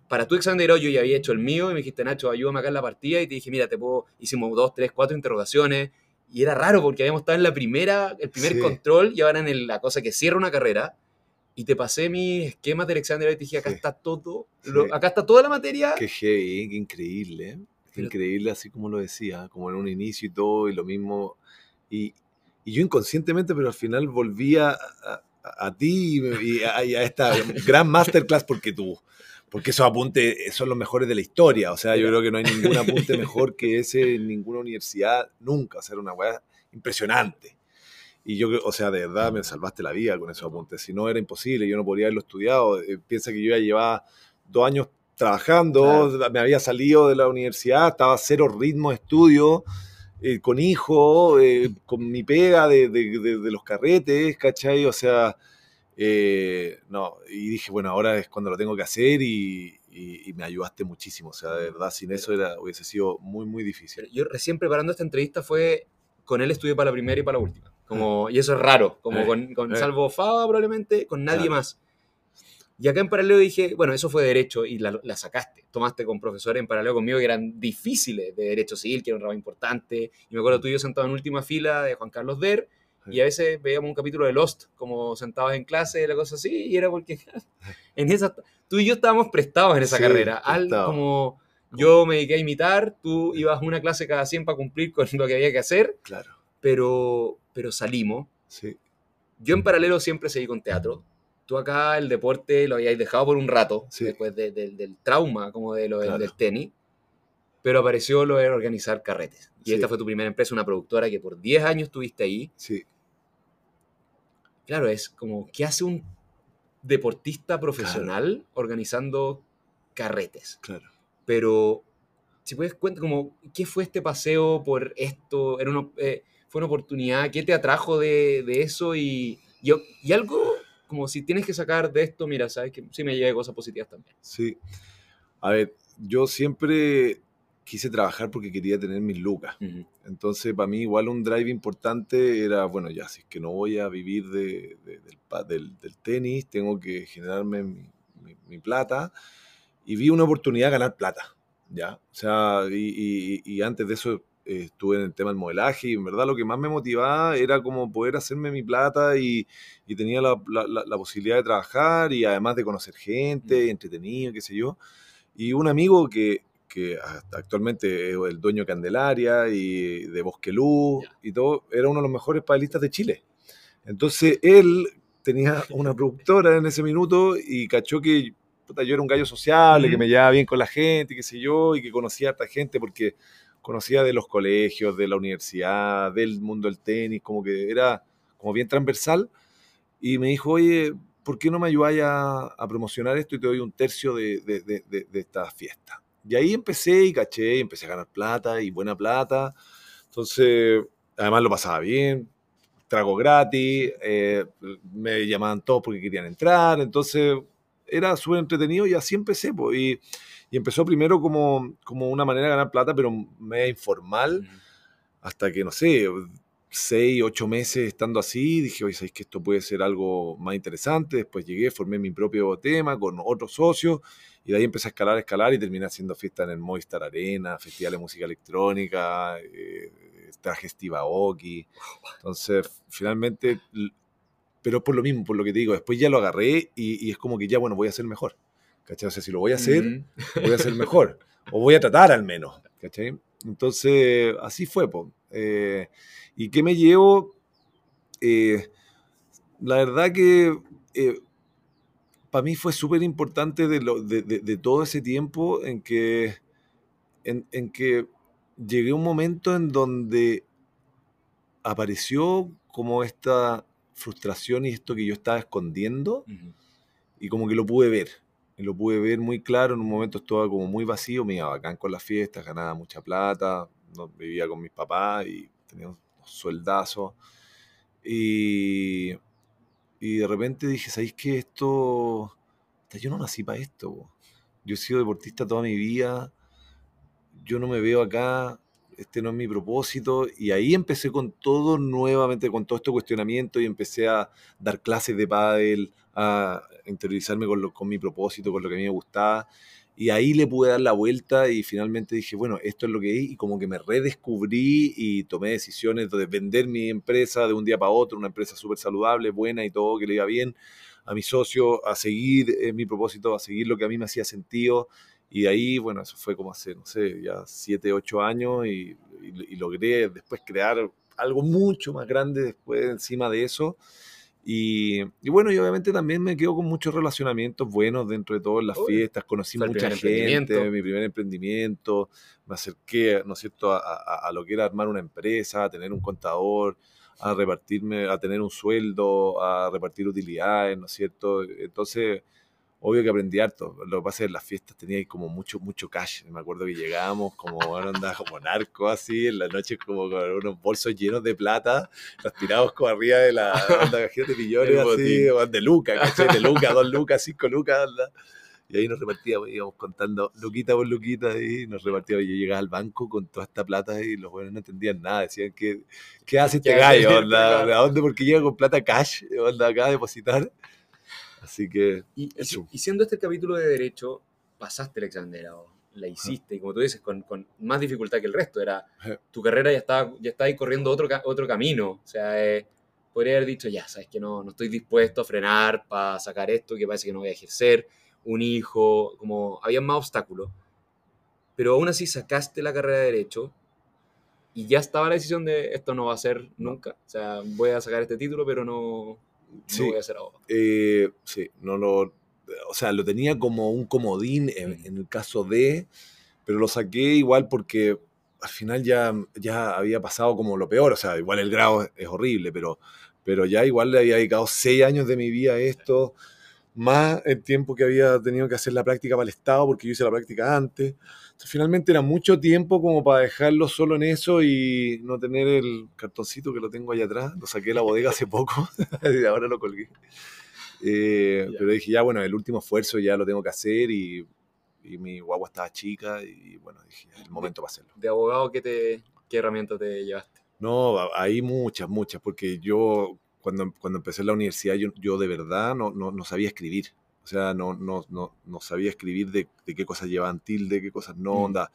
Para tu examen de grado yo ya había hecho el mío, y me dijiste, Nacho, ayúdame acá en la partida, y te dije, mira, te puedo, hicimos dos, tres, cuatro interrogaciones, y era raro porque habíamos estado en la primera, el primer Sí. control, y ahora en el- la cosa que cierra una carrera, y te pasé mis esquemas del examen de grado y te dije, acá Sí. está todo, lo- acá está toda la materia. Qué heavy, qué increíble. ¿eh? Qué Pero- increíble, así como lo decía, como en un inicio y todo, y lo mismo. Y, y yo inconscientemente, pero al final volvía a, a- a ti y, a, y a esta [laughs] gran masterclass porque tú. Porque esos apuntes son los mejores de la historia. O sea, yo creo que no hay ningún [laughs] apunte mejor que ese en ninguna universidad nunca. O sea, era una weá impresionante. Y yo, o sea, de verdad me salvaste la vida con esos apuntes. Si no, era imposible, yo no podría haberlo estudiado. Eh, piensa que yo ya llevaba dos años trabajando, me había salido de la universidad, estaba a cero ritmo de estudio, eh, con hijo, eh, con mi pega de, de- de- de los carretes, ¿cachai? O sea, eh, no, y dije, bueno, ahora es cuando lo tengo que hacer y, y- y me ayudaste muchísimo. O sea, de verdad, sin eso era, hubiese sido muy, muy difícil. Yo recién preparando esta entrevista fue con él estudié para la primera y para la última. Como, y eso es raro, como Eh, con, con eh. salvo Faba probablemente, con nadie Claro. más. Y acá en paralelo dije, bueno, eso fue derecho y la, la sacaste. Tomaste con profesores en paralelo conmigo que eran difíciles de derecho civil, que era un ramo importante. Y me acuerdo tú y yo sentados en última fila de Juan Carlos Der. Y a veces veíamos un capítulo de Lost, como sentados en clase, la cosa así, y era porque [laughs] en esa, tú y yo estábamos prestados en esa Sí, carrera. Al, como yo me dediqué a imitar, tú ibas una clase cada 100 para cumplir con lo que había que hacer, Claro, pero, pero salimos. sí. Yo en paralelo siempre seguí con teatro. Tú acá el deporte lo habíais dejado por un rato, Sí. después de- de- del trauma, como de lo del- Claro. del tenis, pero apareció lo de organizar carretes. Y Sí. esta fue tu primera empresa, una productora que por 10 años estuviste ahí. Sí, Claro, es como, ¿qué hace un deportista profesional organizando carretes? claro. Pero, si puedes cuenta como, ¿qué fue este paseo por esto? Era una, eh, ¿Fue una oportunidad? ¿Qué te atrajo de, de eso? Y, y, y algo como si tienes que sacar de esto, mira, sabes que sí me llevé cosas positivas también. Sí. A ver, yo siempre quise trabajar porque quería tener mis lucas. Ujú. Entonces, para mí, igual un drive importante era, bueno, ya, si es que no voy a vivir de- de- del, del- del tenis, tengo que generarme mi, mi- mi plata. Y vi una oportunidad de ganar plata, ¿ya? O sea, y, y- y antes de eso eh, estuve en el tema del modelaje y en verdad lo que más me motivaba era como poder hacerme mi plata y, y tenía la, la- la- la posibilidad de trabajar y además de conocer gente, entretenido, qué sé yo. Y un amigo que, que hasta actualmente es el dueño de Candelaria y de Bosque Luz Ya. y todo, era uno de los mejores padelistas de Chile. Entonces él tenía [laughs] una productora en ese minuto y cachó que puta, yo era un gallo sociable, que Ujú. me llevaba bien con la gente, qué sé yo, y que conocía a esta gente porque conocía de los colegios, de la universidad, del mundo del tenis, como que era como bien transversal. Y me dijo, oye, ¿por qué no me ayudáis a, a promocionar esto y te doy un tercio de, de, de, de- de esta fiesta? Y ahí empecé y caché, y empecé a ganar plata y buena plata. Entonces, además lo pasaba bien, trago gratis, eh, me llamaban todos porque querían entrar. Entonces, era súper entretenido y así empecé. po, y, y empezó primero como, como una manera de ganar plata, pero media informal, hasta que, no sé, seis, ocho meses estando así, dije, oye, ¿sabéis que esto puede ser algo más interesante? Después llegué, formé mi propio tema con otros socios, y de ahí empecé a escalar, a escalar, y terminé haciendo fiestas en el Movistar Arena, festivales de música electrónica, eh, trajes Tibaoki. Entonces, finalmente, pero por lo mismo, por lo que te digo, después ya lo agarré y, y es como que ya, bueno, voy a ser mejor. ¿Cachai? O sea, si lo voy a hacer, Mm. voy a ser mejor. o voy a tratar al menos. ¿Cachai? Entonces, así fue, po. Eh, ¿Y qué me llevo? Eh, la verdad que para mí fue súper importante de, lo- de- de- de todo ese tiempo en que, en, en que llegué a un momento en donde apareció como esta frustración y esto que yo estaba escondiendo y como que lo pude ver. Y lo pude ver muy claro, en un momento estaba como muy vacío, me iba bacán con las fiestas, ganaba mucha plata, no, vivía con mis papás y tenía unos sueldazos. Y, y de repente dije, ¿sabéis qué? Esto, yo no nací para esto. Yo he sido deportista toda mi vida, yo no me veo acá, este no es mi propósito. Y ahí empecé con todo nuevamente, con todo este cuestionamiento y empecé a dar clases de pádel, a interiorizarme con, lo- con mi propósito, con lo que a mí me gustaba. Y ahí le pude dar la vuelta y finalmente dije, bueno, esto es lo que es. Y como que me redescubrí y tomé decisiones de vender mi empresa de un día para otro, una empresa súper saludable, buena y todo, que le iba bien a mi socio, a seguir eh, mi propósito, a seguir lo que a mí me hacía sentido. Y ahí, bueno, eso fue como hace, no sé, ya siete, ocho años y, y- y logré después crear algo mucho más grande después encima de eso. Y, y bueno, y obviamente también me quedo con muchos relacionamientos buenos dentro de todas las fiestas, conocí mucha gente, mi primer emprendimiento, me acerqué, ¿no es cierto?, a, a- a lo que era armar una empresa, a tener un contador, a repartirme, a tener un sueldo, a repartir utilidades, ¿no es cierto? Entonces, obvio que aprendí harto. Lo que pasa es que en las fiestas tenía como mucho, mucho cash. Me acuerdo que llegábamos como, bueno, andaba como narco así, en la noche como con unos bolsos llenos de plata, los tirados como arriba de la onda, [laughs] imagínate, millones así, de lucas, ¿cachai? De lucas, dos lucas, cinco lucas, anda. Y ahí nos repartíamos, íbamos contando luquita por luquita y nos repartíamos. Y yo llegaba al banco con toda esta plata y los buenos no entendían nada. Decían, ¿qué, qué hace este este gallo? ¿De dónde? Porque llega con plata cash, onda, acá a depositar. Así que, Y, Eso. y siendo este el capítulo de Derecho, pasaste el examen de grado, la hiciste, y como tú dices, con, con más dificultad que el resto. Era, tu carrera ya estaba, ya estaba ahí corriendo otro, otro camino. O sea, eh, podría haber dicho, ya, sabes que no, no estoy dispuesto a frenar para sacar esto, que parece que no voy a ejercer, un hijo, como había más obstáculos. Pero aún así sacaste la carrera de Derecho y ya estaba la decisión de esto no va a ser nunca. O sea, voy a sacar este título, pero no, no Sí. voy a ser abogado. Eh, sí, no lo. O sea, lo tenía como un comodín en, en el caso de, pero lo saqué igual porque al final ya, ya había pasado como lo peor. O sea, igual el grado es, es horrible, pero, pero ya igual le había dedicado seis años de mi vida a esto, más el tiempo que había tenido que hacer la práctica para el Estado, porque yo hice la práctica antes. Entonces, finalmente era mucho tiempo como para dejarlo solo en eso y no tener el cartoncito que lo tengo allá atrás. Lo saqué de la bodega hace poco [laughs] y ahora lo colgué. Eh. Pero dije, ya, bueno, el último esfuerzo ya lo tengo que hacer y, y mi guagua estaba chica y bueno, dije, es el momento para hacerlo. De abogado, ¿qué, te, qué herramienta te llevaste? No, a- hay muchas, muchas, porque yo cuando, cuando empecé la universidad yo, yo de verdad no, no, no sabía escribir. O sea, no, no, no, no sabía escribir de, de qué cosas llevaban tilde, qué cosas no, Mm. onda.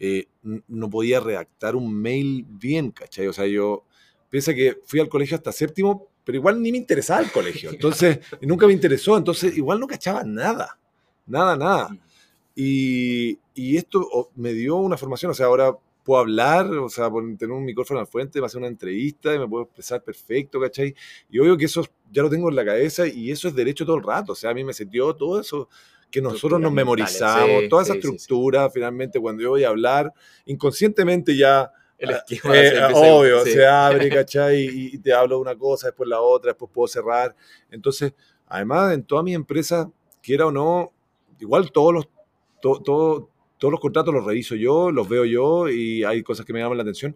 Eh, no podía redactar un mail bien, ¿cachai? O sea, yo piensa que fui al colegio hasta séptimo, pero igual ni me interesaba el colegio. [laughs] Entonces, nunca me interesó, entonces igual no cachaba nada. Nada, nada. Mm. Y, y esto me dio una formación, o sea, ahora puedo hablar, o sea, tener un micrófono al frente, me hacer una entrevista y me puedo expresar perfecto, ¿cachai? Y obvio que eso ya lo tengo en la cabeza y eso es derecho todo el rato, o sea, a mí me sentió todo eso que nosotros nos memorizamos, sí, toda esa sí, sí, sí. estructura, finalmente cuando yo voy a hablar, inconscientemente ya El Ah, esquema eh, se obvio, se abre, [laughs] ¿cachai? Y, y te hablo de una cosa, después la otra, después puedo cerrar. Entonces, además, en toda mi empresa, quiera o no, igual todos los, to- to- todos los contratos los reviso yo, los veo yo y hay cosas que me llaman la atención.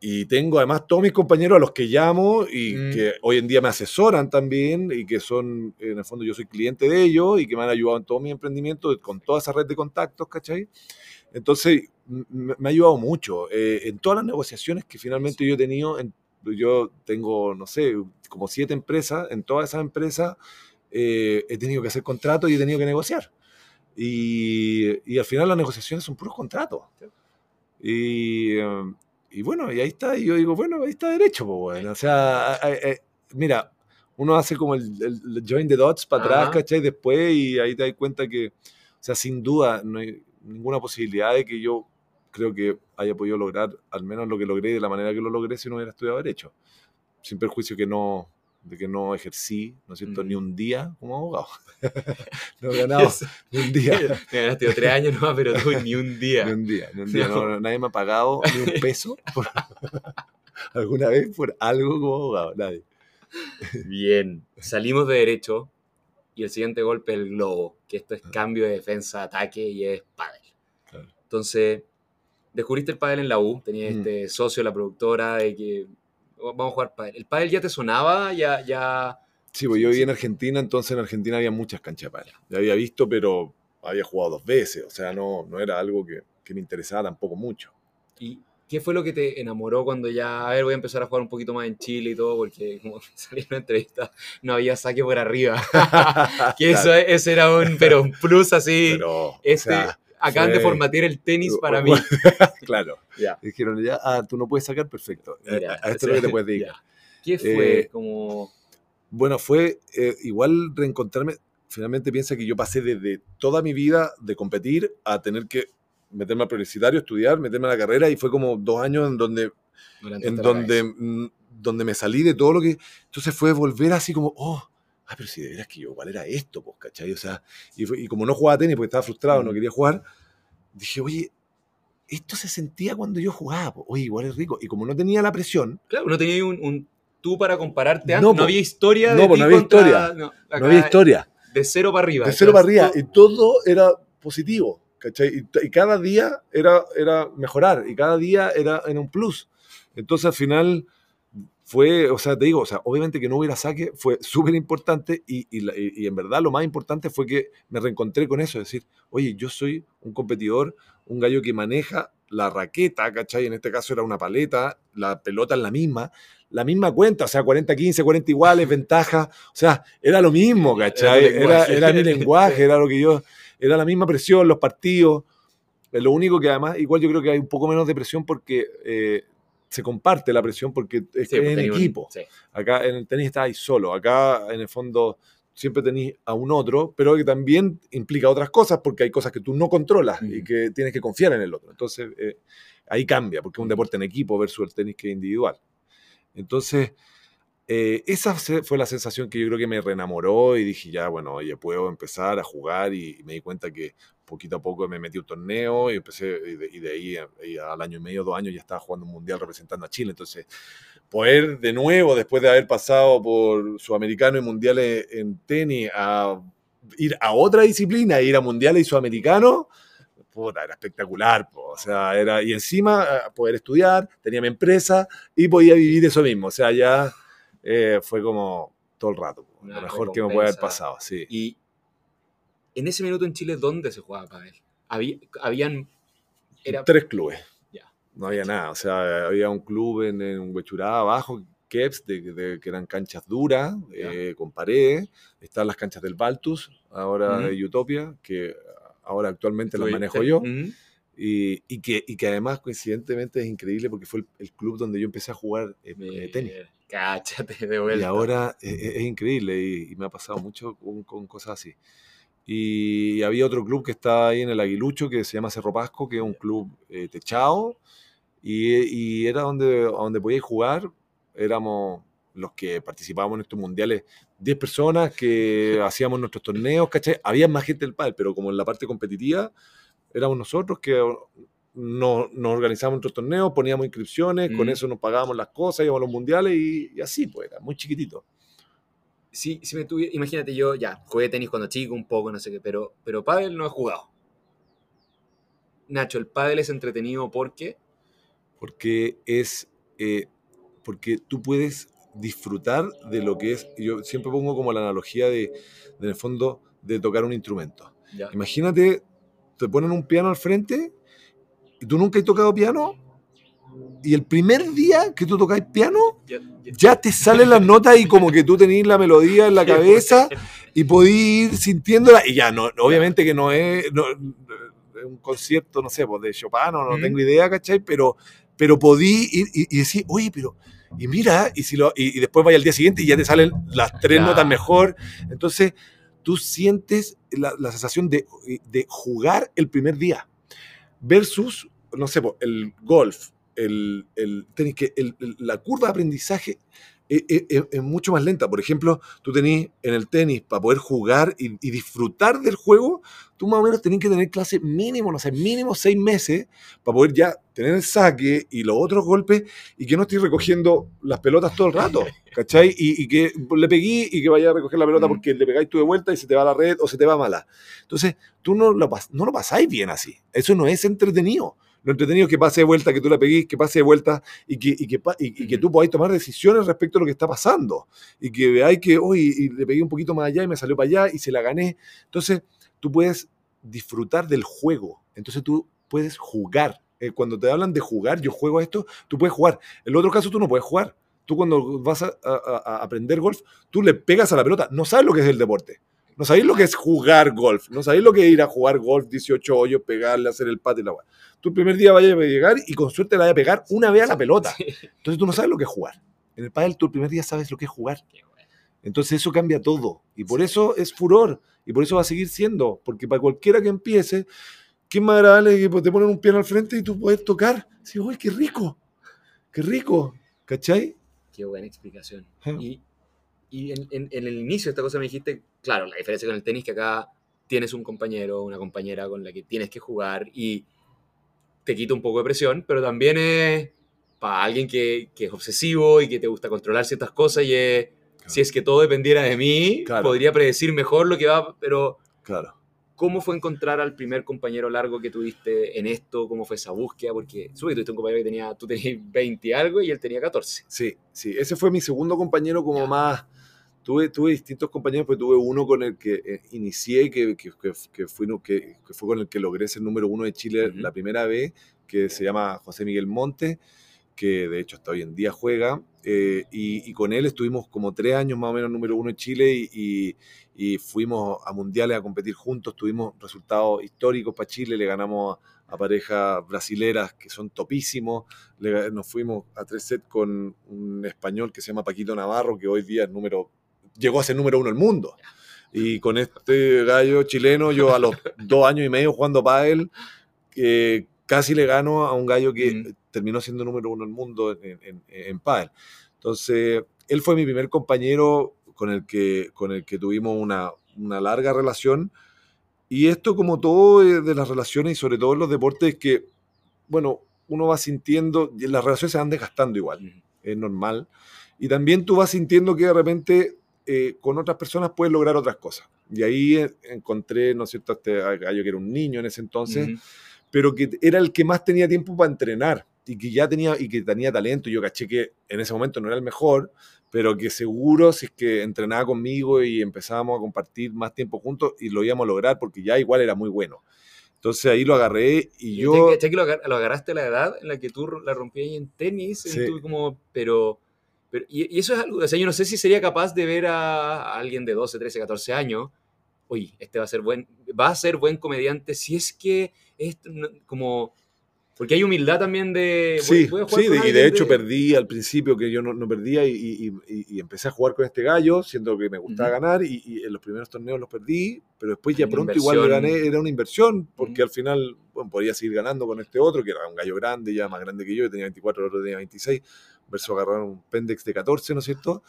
y tengo además todos mis compañeros a los que llamo y Mm. que hoy en día me asesoran también y que son, en el fondo yo soy cliente de ellos y que me han ayudado en todo mi emprendimiento con toda esa red de contactos, ¿cachai? Entonces, me ha ayudado mucho. eh, en todas las negociaciones que finalmente yo he tenido, en- yo tengo, no sé, como siete empresas, en todas esas empresas eh, he tenido que hacer contratos y he tenido que negociar. Y, y al final las negociaciones son puros contratos. Y, eh, y bueno, y ahí está, y yo digo, bueno, ahí está derecho, pues, bueno. O sea, a- a- a- mira, uno hace como el, el- el join the dots para atrás, Ajá. ¿cachai? Después, y ahí te das cuenta que, o sea, sin duda, no hay ninguna posibilidad de que yo creo que haya podido lograr al menos lo que logré de la manera que lo logré si no hubiera estudiado Derecho. Sin perjuicio que no, de que no ejercí, ¿no es cierto?, Mm. ni un día como abogado. [laughs] no [laughs] he ganado ni un día. [laughs] Me ganaste tres años nomás, pero tú ni un día. Ni un día, ni un día. No. No, nadie me ha pagado ni un peso por- alguna vez por algo como abogado. Nadie. Bien, salimos de derecho y el siguiente golpe es el globo, que esto es cambio de defensa, ataque y es pádel. Claro. Entonces, descubriste el pádel en la U, tenías Mm. este socio, la productora, de que "Oh, vamos a jugar pádel. ¿El pádel ya te sonaba? ¿Ya, ya... Sí, pues yo viví en Argentina, entonces en Argentina había muchas canchas de pádel. Ya había visto, pero había jugado dos veces. O sea, no, no era algo que, que me interesaba tampoco mucho. ¿Y qué fue lo que te enamoró cuando ya, a ver, voy a empezar a jugar un poquito más en Chile y todo? Porque como [laughs] salí en una entrevista, no había saque por arriba. [laughs] que [laughs] eso, Claro, ese era un, pero un plus así. pero, o este, sea, acaban de fue- formatear el tenis para mí. [laughs] Claro. Ya. [laughs] Dijeron, ya, ah, tú no puedes sacar, perfecto. Mira, a, a esto es lo que te puedes dedicar. ya. ¿Qué fue? Eh, como. Bueno, fue eh, igual reencontrarme. Finalmente piensa que yo pasé desde toda mi vida de competir a tener que meterme al universitario, estudiar, meterme a la carrera y fue como dos años en donde, le en donde, donde me salí de todo lo que... Entonces fue volver así como, oh, ah, pero si de veras que yo igual era esto, pues, ¿cachai? O sea, y, fue- y como no jugaba tenis porque estaba frustrado, no Mm. quería jugar, dije, oye, esto se sentía cuando yo jugaba, po. oye, igual es rico. Y como no tenía la presión, Claro, no tenía un, un tú para compararte No, antes. No, po. había historia No, de ti no había contra- historia. no, no había historia. De cero para arriba. de cero para arriba. Y todo era positivo, ¿cachai? Y, y cada día era, era mejorar, y cada día era, era un plus. Entonces al final fue, o sea, te digo, o sea, obviamente que no hubiera saque fue súper importante y, y en verdad lo más importante fue que me reencontré con eso, es decir, oye, yo soy un competidor, un gallo que maneja la raqueta, ¿cachai? En este caso era una paleta, la pelota es la misma, la misma cuenta, o sea, 40-15, 40 iguales, [laughs] ventaja, o sea, era lo mismo, ¿cachai? Era Era, mi lenguaje, era lo que yo, era la misma presión, los partidos. Lo único que además, igual yo creo que hay un poco menos de presión porque eh, se comparte la presión porque es sí, que en equipo. sí. Acá en el tenis estáis solo, acá en el fondo siempre tenéis a un otro, pero que también implica otras cosas porque hay cosas que tú no controlas y que tienes que confiar en el otro. Entonces eh, ahí cambia porque es un deporte en equipo versus el tenis que es individual. Entonces, eh, esa fue la sensación que yo creo que me reenamoró y dije, ya, bueno, oye, puedo empezar a jugar y, y me di cuenta que poquito a poco me metí un torneo y empecé, y de, y de ahí y al año y medio, dos años ya estaba jugando un mundial representando a Chile. Entonces, poder de nuevo, después de haber pasado por sudamericano y mundiales en tenis, a ir a otra disciplina, ir a mundiales y sudamericano, puta, era espectacular, po. o sea, era, y encima eh, poder estudiar, tenía mi empresa y podía vivir eso mismo, o sea, ya eh, fue como todo el rato. Una lo mejor que me puede haber recompensa. pasado, sí. Y en ese minuto en Chile, ¿dónde se jugaba pádel? Había, habían... Era, Tres clubes, no había nada, o sea, había un club en, en Huechurá abajo, Keps, de, de- que eran canchas duras, eh, con paredes, están las canchas del Baltus, ahora de Utopia, que ahora actualmente las manejo yo. Y, y que, y que además, coincidentemente, es increíble porque fue el, el club donde yo empecé a jugar eh, eh, tenis. Cáchate de vuelta. Y ahora eh, eh, es increíble y, y me ha pasado mucho con, con cosas así. Y había otro club que está ahí en el Aguilucho que se llama Cerro Pasco, que es un club eh, techado. Y, y era donde, donde podíais jugar. Éramos los que participábamos en estos mundiales, 10 personas que [laughs] hacíamos nuestros torneos, ¿cachai? Había más gente del pádel, pero como en la parte competitiva, éramos nosotros que no- nos organizábamos nuestros torneos, poníamos inscripciones, con Mm. eso nos pagábamos las cosas, íbamos a los mundiales y, y así, pues era muy chiquitito. Si, si me tuviera, imagínate yo, ya, jugué tenis cuando chico un poco, no sé qué, pero, pero pádel no he jugado. Nacho, el pádel es entretenido porque Porque es eh, porque tú puedes disfrutar de lo que es, yo siempre pongo como la analogía de, de en el fondo, de tocar un instrumento. Ya. Imagínate, te ponen un piano al frente y tú nunca has tocado piano y el primer día que tú tocáis piano Ya- te salen las notas y como que tú tenés la melodía en la cabeza y podís ir sintiéndola y ya, no, obviamente que no es, no- un concierto, no sé, pues de Chopin, o no Mm. tengo idea, ¿cachai? Pero, pero podí ir y, y decir, oye, pero, y mira, y, si lo, y, y después vaya al día siguiente y ya te salen las tres Claro. notas mejor. Entonces, tú sientes la, la sensación de, de jugar el primer día versus, no sé, el golf, el, el tenis, que el- el- la curva de aprendizaje es, es- es- es mucho más lenta. Por ejemplo, tú tenés en el tenis, para poder jugar y, y disfrutar del juego, tú más o menos tenés que tener clase mínimo, no sé, mínimo seis meses, para poder ya tener el saque y los otros golpes y que no estés recogiendo las pelotas todo el rato, [laughs] ¿cachai? Y, y que le peguí y que vaya a recoger la pelota porque le pegáis tú de vuelta y se te va a la red o se te va mala. Entonces, tú no lo, no lo pasáis bien así. Eso no es entretenido. Lo entretenido es que pase de vuelta, que tú la peguís, que pase de vuelta y que, y que, y- y que tú podáis tomar decisiones respecto a lo que está pasando. Y que veáis que, hoy le pegué un poquito más allá y me salió para allá y se la gané. Entonces, tú puedes disfrutar del juego. Entonces, tú puedes jugar. Eh, cuando te hablan de jugar, yo juego a esto, tú puedes jugar. En el otro caso, tú no puedes jugar. Tú cuando vas a, a- a aprender golf, tú le pegas a la pelota. No sabes lo que es el deporte. No sabéis lo que es jugar golf. No sabéis lo que es ir a jugar golf, 18 hoyos, pegarle, hacer el pate y la weá. Tú el primer día vayas a llegar y con suerte le vayas a pegar una vez a la pelota. Entonces tú no sabes lo que es jugar. En el pádel tú el primer día sabes lo que es jugar. Entonces eso cambia todo. Y por eso es furor. Y por eso va a seguir siendo. Porque para cualquiera que empiece, qué más agradable que te ponen un piano al frente y tú puedes tocar. Sí, uy, qué rico. Qué rico. ¿Cachai? Qué buena explicación. Y, y en, en- en el inicio de esta cosa me dijiste, claro, la diferencia con el tenis que acá tienes un compañero, una compañera con la que tienes que jugar y te quita un poco de presión, pero también es para alguien que, que es obsesivo y que te gusta controlar ciertas cosas y es, si es que todo dependiera de mí, Claro. podría predecir mejor lo que va, pero Claro. ¿cómo fue encontrar al primer compañero largo que tuviste en esto? ¿Cómo fue esa búsqueda? Porque supe que tuviste un compañero que tenía, tú tenías 20 y algo y él tenía 14. Sí, sí. Ese fue mi segundo compañero como Ya. más... Tuve, tuve distintos compañeros, pero tuve uno con el que eh, inicié que, que, que, que fui, no- que, que fue con el que logré ser número uno de Chile Ujú. la primera vez, que se llama José Miguel Monte, que de hecho hasta hoy en día juega. eh, y, y con él estuvimos como tres años más o menos número uno de Chile y, y- y fuimos a mundiales a competir juntos. Tuvimos resultados históricos para Chile, le ganamos a, a parejas brasileras que son topísimos. Nos fuimos a tres sets con un español que se llama Paquito Navarro, que hoy día es número, llegó a ser número uno del mundo. Y con este gallo chileno, yo a los [laughs] dos años y medio jugando pádel, eh, casi le gano a un gallo que Mm. terminó siendo número uno del mundo en, en, en pádel. Entonces, él fue mi primer compañero con el que, con el que tuvimos una, una larga relación. Y esto, como todo eh, de las relaciones y sobre todo en los deportes, que, bueno, uno va sintiendo, las relaciones se van desgastando igual, es normal. Y también tú vas sintiendo que de repente eh, con otras personas puedes lograr otras cosas. Y ahí eh, encontré, ¿no es cierto?, a este gallo que era un niño en ese entonces, pero que era el que más tenía tiempo para entrenar y que ya tenía y que tenía talento. Yo caché que en ese momento no era el mejor, pero que seguro si es que entrenaba conmigo y empezábamos a compartir más tiempo juntos y lo íbamos a lograr porque ya igual era muy bueno. Entonces ahí lo agarré y Y yo... ¿Cachai que lo, agar- lo agarraste a la edad en la que tú la rompías ahí en tenis? y Sí. tú como, pero, pero y, y eso es algo, o sea, yo no sé si sería capaz de ver a, a alguien de 12, 13, 14 años, oye, este va a ser buen, va a ser buen comediante si es que es no- como, porque hay humildad también de... Sí, jugar sí, de- y de hecho perdí al principio que yo no, no perdía y, y- y- y empecé a jugar con este gallo, siendo que me gustaba Ujú. ganar y, y en los primeros torneos los perdí, pero después ya pronto igual le inversión. gané, era una inversión, porque Ujú. al final bueno, podía seguir ganando con este otro, que era un gallo grande, ya más grande que yo, yo tenía 24, el otro tenía 26, versus agarrar un pendex de 14, ¿no es cierto?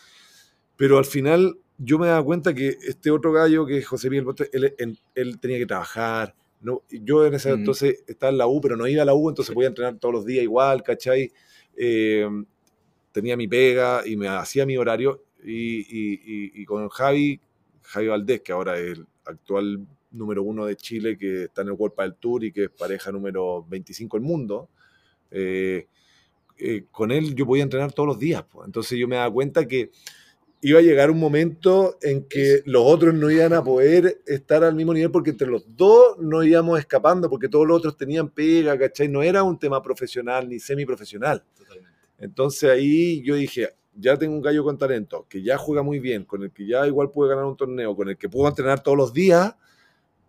Pero al final yo me daba cuenta que este otro gallo, que es José Miguel Bote, él, él- él tenía que trabajar. No, yo en ese Ujú. entonces estaba en la U, pero no iba a la U, entonces podía entrenar todos los días igual, ¿cachai? Eh, tenía mi pega y me hacía mi horario. Y, y- y- y con Javi, Javi Valdés, que ahora es el actual número uno de Chile, que está en el World del Tour y que es pareja número 25 del mundo, eh, eh, con él yo podía entrenar todos los días. Pues. Entonces yo me daba cuenta que iba a llegar un momento en que los otros no iban a poder estar al mismo nivel porque entre los dos no íbamos escapando, porque todos los otros tenían pega, ¿cachai? No era un tema profesional ni semiprofesional. Totalmente. Entonces ahí yo dije, ya tengo un gallo con talento, que ya juega muy bien, con el que ya igual puede ganar un torneo, con el que puedo entrenar todos los días,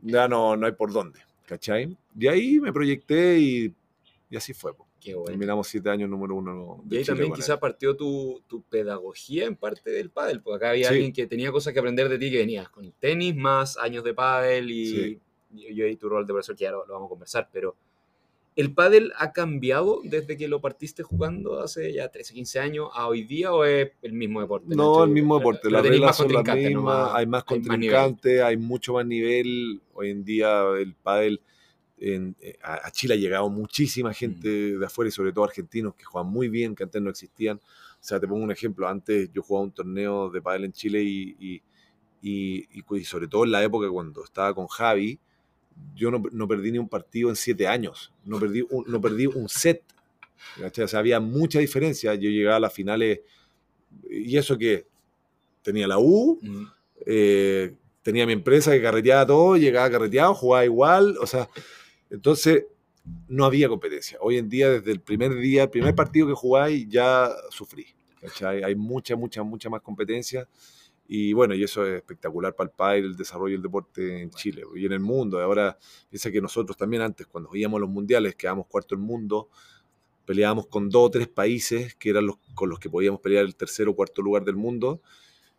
ya no, no hay por dónde, ¿cachai? De ahí me proyecté y, y así fue. Terminamos siete años número uno. y ahí también quizás partió tu, tu, pedagogía en parte del pádel, porque acá había alguien que tenía cosas que aprender de ti que venías con tenis más años de pádel y, yo y tu rol de profesor que ya lo, vamos a conversar, pero ¿el pádel ha cambiado desde que lo partiste jugando hace ya 13, 15 años a hoy día o es el mismo deporte? No, el mismo deporte, las reglas son las mismas, hay más contrincantes, hay, mucho más nivel, hoy en día el pádel eh, a, Chile ha llegado muchísima gente mm. de afuera y sobre todo argentinos que juegan muy bien, que antes no existían. O sea, te pongo un ejemplo. Antes yo jugaba un torneo de pádel en Chile y, y, sobre todo en la época cuando estaba con Javi, yo no, perdí ni un partido en siete años. No perdí un, no perdí un set. O sea, había mucha diferencia. Yo llegaba a las finales y eso que tenía la U, mm. eh, tenía mi empresa que carreteaba todo, llegaba carreteado, jugaba igual. O sea, entonces, no había competencia. Hoy en día, desde el primer día, el primer partido que jugáis, ya sufrí. Hay mucha, mucha, mucha más competencia. Y bueno, y eso es espectacular para el país, el desarrollo del deporte en Chile y en el mundo. Ahora, piensa que nosotros también antes, cuando íbamos a los mundiales, quedábamos cuarto del mundo, peleábamos con dos o tres países que eran los con los que podíamos pelear el tercero o cuarto lugar del mundo.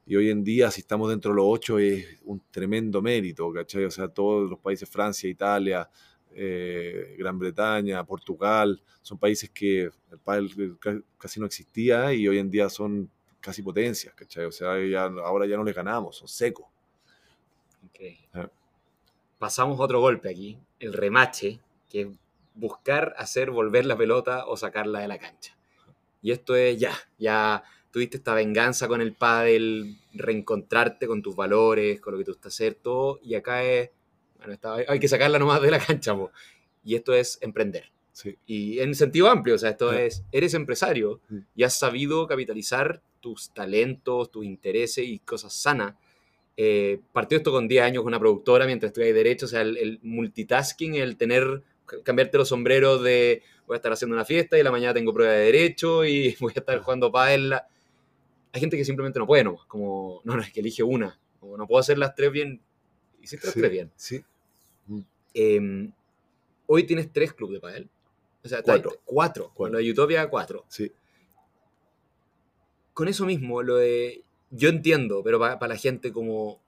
Y hoy en día, si estamos dentro de los ocho, es un tremendo mérito, ¿cachai? O sea, todos los países, Francia, Italia, eh, Gran Bretaña, Portugal, son países que el pádel casi no existía y hoy en día son casi potencias, ¿cachai? O sea, ahora ya no les ganamos, son secos. Ah. Pasamos otro golpe aquí, el remache, que es buscar hacer volver la pelota o sacarla de la cancha. Y esto es ya, ya tuviste esta venganza con el pádel, reencontrarte con tus valores, con lo que tú estás hacer, todo, y acá es hay que sacarla nomás de la cancha, y esto es emprender. Y en sentido amplio, o sea, esto es, eres empresario mm. y has sabido capitalizar tus talentos, tus intereses y cosas sanas. Eh, partió esto con 10 años con una productora mientras estudias derecho, o sea, el, multitasking, el tener, cambiarte los sombreros de voy a estar haciendo una fiesta y la mañana tengo prueba de derecho y [laughs] voy a estar jugando pádel. Hay gente que simplemente no puede, ¿no? Como, no, no, es que elige una. Como no puedo hacer las tres bien. Hiciste las tres bien. Sí. Em, hoy tienes tres clubes de pádel. O sea, cuatro. cuatro. Con lo de Utopia, cuatro. Sí. Con eso mismo, lo de. Yo entiendo, pero para, la gente, como.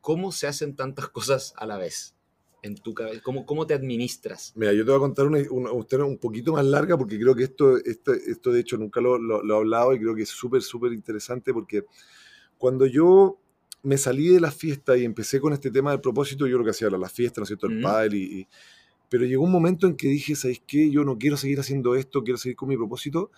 ¿Cómo se hacen tantas cosas a la vez? En tu cabeza. ¿Cómo, ¿Cómo te administras? Mira, yo te voy a contar una, una, un poquito más larga porque creo que esto, esto, esto de hecho, nunca lo, lo, lo he hablado y creo que es súper, súper interesante porque cuando yo me salí de la fiesta y empecé con este tema del propósito, yo lo que hacía era la fiesta, ¿no es cierto? El padre y, Pero llegó un momento en que dije, ¿sabes qué? Yo no quiero seguir haciendo esto, quiero seguir con mi propósito.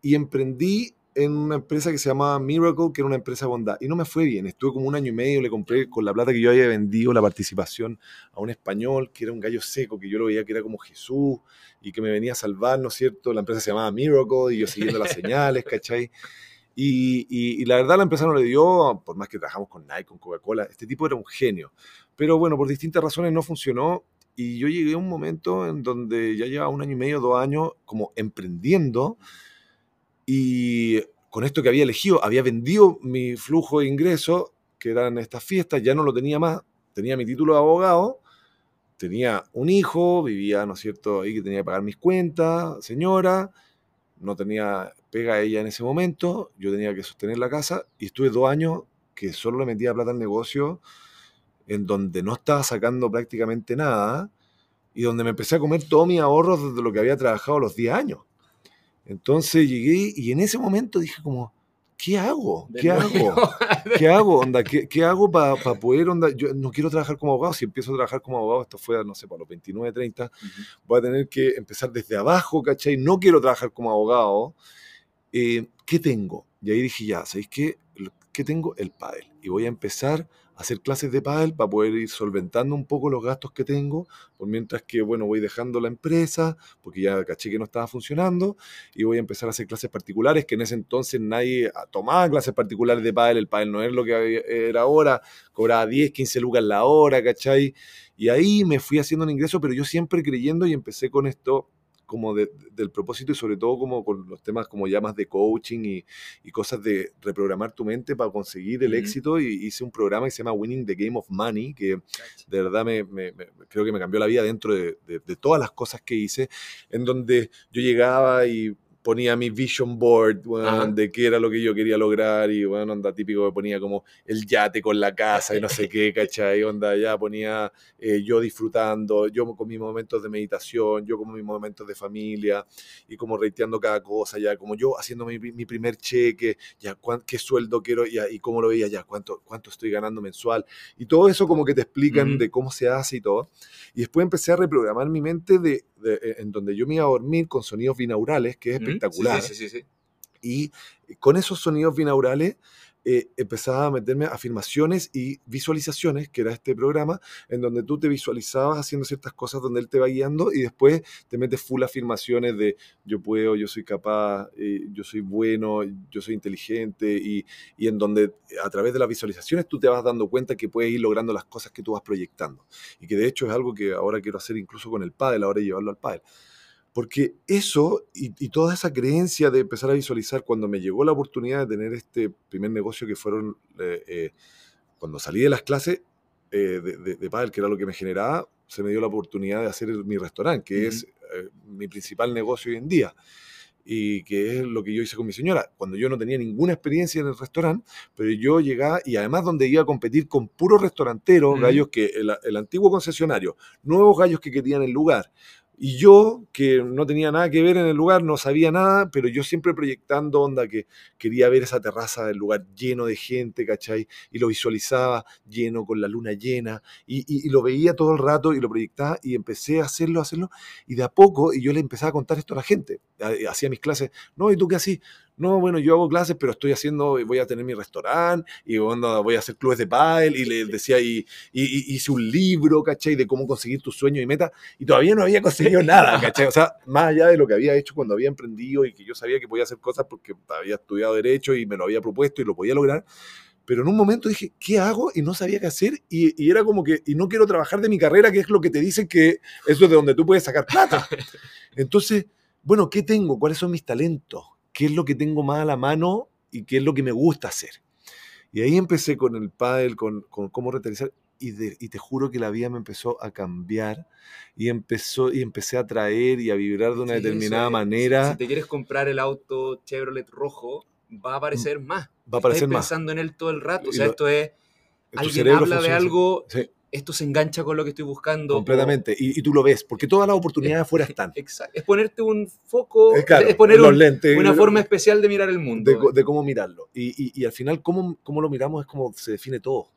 Y emprendí en una empresa que se llamaba Miracle, que era una empresa de bondad. Y no me fue bien. Estuve como un año y medio, le compré con la plata que yo había vendido la participación a un español, que era un gallo seco, que yo lo veía que era como Jesús y que me venía a salvar, ¿no es cierto? La empresa se llamaba Miracle y yo siguiendo las [laughs] señales, ¿cachai? Y, la verdad la empresa no le dio, por más que trabajamos con Nike, con Coca-Cola, este tipo era un genio. Pero bueno, por distintas razones no funcionó y yo llegué a un momento en donde ya llevaba un año y medio, dos años como emprendiendo y con esto que había elegido, había vendido mi flujo de ingresos, que eran estas fiestas, ya no lo tenía más, tenía mi título de abogado, tenía un hijo, vivía, ¿no es cierto?, ahí que tenía que pagar mis cuentas, señora, no tenía pega ella en ese momento, yo tenía que sostener la casa y estuve dos años que solo le metía plata al negocio, en donde no estaba sacando prácticamente nada y donde me empecé a comer todos mis ahorros desde lo que había trabajado los 10 años. Entonces llegué y en ese momento dije como, ¿qué hago? ¿Qué hago? [laughs] ¿Qué hago? Onda, ¿qué, qué hago para poder? Onda? Yo no quiero trabajar como abogado. Si empiezo a trabajar como abogado, esto fue, no sé, para los 29, 30, voy a tener que empezar desde abajo, ¿cachai? No quiero trabajar como abogado. Eh, ¿Qué tengo? Y ahí dije, ya, ¿sabéis qué? ¿Qué tengo? El pádel. Y voy a empezar a hacer clases de pádel para poder ir solventando un poco los gastos que tengo, por mientras que, bueno, voy dejando la empresa, porque ya caché que no estaba funcionando, y voy a empezar a hacer clases particulares, que en ese entonces nadie tomaba clases particulares de pádel, el pádel no es lo que era ahora, cobraba 10, 15 lucas la hora, ¿cachai? Y ahí me fui haciendo un ingreso, pero yo siempre creyendo y empecé con esto como del propósito y sobre todo como con los temas como llamas de coaching y, cosas de reprogramar tu mente para conseguir el éxito. Y hice un programa que se llama Winning the Game of Money que de verdad me, creo que me cambió la vida dentro de, de todas las cosas que hice en donde yo llegaba y ponía mi vision board, de qué era lo que yo quería lograr y, bueno, onda típico que ponía como el yate con la casa y no sé [laughs] qué, ¿cachai? Onda ya ponía eh, yo disfrutando, yo con mis momentos de meditación, yo con mis momentos de familia y como reiteando cada cosa, ya como yo haciendo mi, mi primer cheque, ya qué sueldo quiero ya, y cómo lo veía, ya cuánto, cuánto estoy ganando mensual y todo eso como que te explican de cómo se hace y todo. Y después empecé a reprogramar mi mente de, eh, en donde yo me iba a dormir con sonidos binaurales, que es espectacular. y con esos sonidos binaurales eh, empezaba a meterme afirmaciones y visualizaciones, que era este programa, en donde tú te visualizabas haciendo ciertas cosas donde él te va guiando y después te metes full afirmaciones de yo puedo, yo soy capaz, eh, yo soy bueno, yo soy inteligente y, y, en donde a través de las visualizaciones tú te vas dando cuenta que puedes ir logrando las cosas que tú vas proyectando. Y que de hecho es algo que ahora quiero hacer incluso con el pádel, ahora llevarlo al pádel. Porque eso y, toda esa creencia de empezar a visualizar cuando me llegó la oportunidad de tener este primer negocio que fueron, eh, eh, cuando salí de las clases eh, de, de, pádel, que era lo que me generaba, se me dio la oportunidad de hacer mi restaurante, que es mi principal negocio hoy en día y que es lo que yo hice con mi señora, cuando yo no tenía ninguna experiencia en el restaurante, pero yo llegaba y además donde iba a competir con puros restauranteros, gallos que el, el, antiguo concesionario, nuevos gallos que querían el lugar, y yo, que no tenía nada que ver en el lugar, no sabía nada, pero yo siempre proyectando onda que quería ver esa terraza del lugar lleno de gente, ¿cachai? Y lo visualizaba lleno con la luna llena, y, lo veía todo el rato y lo proyectaba y empecé a hacerlo, a hacerlo, y de a poco, y yo le empezaba a contar esto a la gente, hacía mis clases, no, ¿y tú qué así? No, bueno, yo hago clases, pero estoy haciendo, voy a tener mi restaurante y voy a hacer clubes de pádel y le decía, y, hice un libro, ¿cachai? De cómo conseguir tu sueño y meta y todavía no había conseguido nada, ¿cachai? O sea, más allá de lo que había hecho cuando había emprendido y que yo sabía que podía hacer cosas porque había estudiado Derecho y me lo había propuesto y lo podía lograr, pero en un momento dije, ¿qué hago? Y no sabía qué hacer. Y, y, era como que, y no quiero trabajar de mi carrera, que es lo que te dicen que eso es de donde tú puedes sacar plata. [laughs] Entonces, bueno, ¿qué tengo? ¿Cuáles son mis talentos? Qué es lo que tengo más a la mano y qué es lo que me gusta hacer. Y ahí empecé con el pádel, con, con cómo rentabilizar, y, y, te juro que la vida me empezó a cambiar y empezó y empecé a traer y a vibrar de una determinada manera. Si, te quieres comprar el auto Chevrolet rojo, va a aparecer más. Va a aparecer Estás pensando en él todo el rato. O sea, esto es. Alguien habla de algo esto se engancha con lo que estoy buscando. Completamente, y, tú lo ves, porque todas las oportunidades afuera [laughs] están. Exacto. Es ponerte un foco, es, poner una forma especial de mirar el mundo. De, cómo mirarlo. Y, al final, cómo, cómo, lo miramos es como se define todo.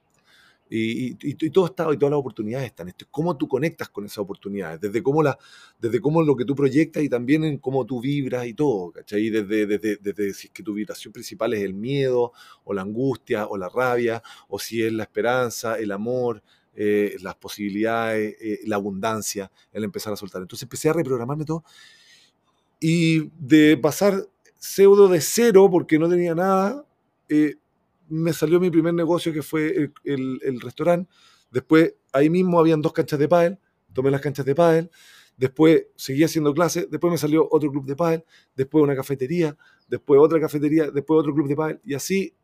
Y, todo está, y todas las oportunidades están. Esto es cómo tú conectas con esas oportunidades, desde cómo, la, desde cómo lo que tú proyectas y también en cómo tú vibras y todo, ¿cachai? Desde, desde, desde si es que tu vibración principal es el miedo, o la angustia, o la rabia, o si es la esperanza, el amor, eh, las posibilidades, eh, la abundancia, el empezar a soltar. Entonces empecé a reprogramarme todo y de pasar pseudo de cero porque no tenía nada, eh, me salió mi primer negocio que fue el, restaurante. Después ahí mismo habían dos canchas de pádel, tomé las canchas de pádel. Después seguí haciendo clases, después me salió otro club de pádel, después una cafetería, después otra cafetería, después otro club de pádel y así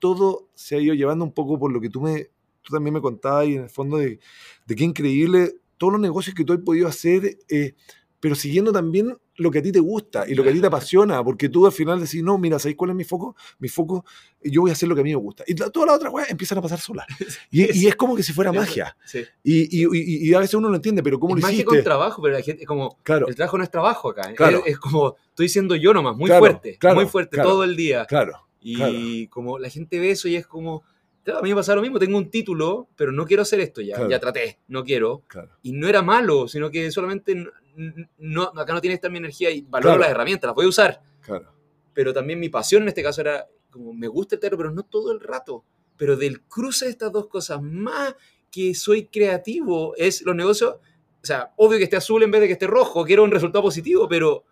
todo se ha ido llevando un poco por lo que tú me tú también me contabas y en el fondo de, de qué increíble todos los negocios que tú has podido hacer, eh, pero siguiendo también lo que a ti te gusta y lo que a ti te [laughs] apasiona, porque tú al final decís, no, mira, ¿sabes cuál es mi foco? Mi foco, yo voy a hacer lo que a mí me gusta. Y todas las otras cosas empiezan a pasar solas. [laughs] Y, es como que si fuera magia. Y, y, a veces uno lo entiende, pero ¿cómo es lo hiciste? magia con trabajo, pero la gente es como, claro. el trabajo no es trabajo acá. ¿eh? Es, como, estoy diciendo yo nomás, muy fuerte, muy fuerte todo el día. Claro. Y como la gente ve eso y es como, a mí me pasa lo mismo, tengo un título, pero no quiero hacer esto ya, ya traté, no quiero. Y no era malo, sino que solamente no, acá no tiene que estar mi energía y valoro las herramientas, las voy a usar. Pero también mi pasión en este caso era, como me gusta el teatro, pero no todo el rato. pero del cruce de estas dos cosas, más que soy creativo, es los negocios, o sea, obvio que esté azul en vez de que esté rojo, quiero un resultado positivo, pero,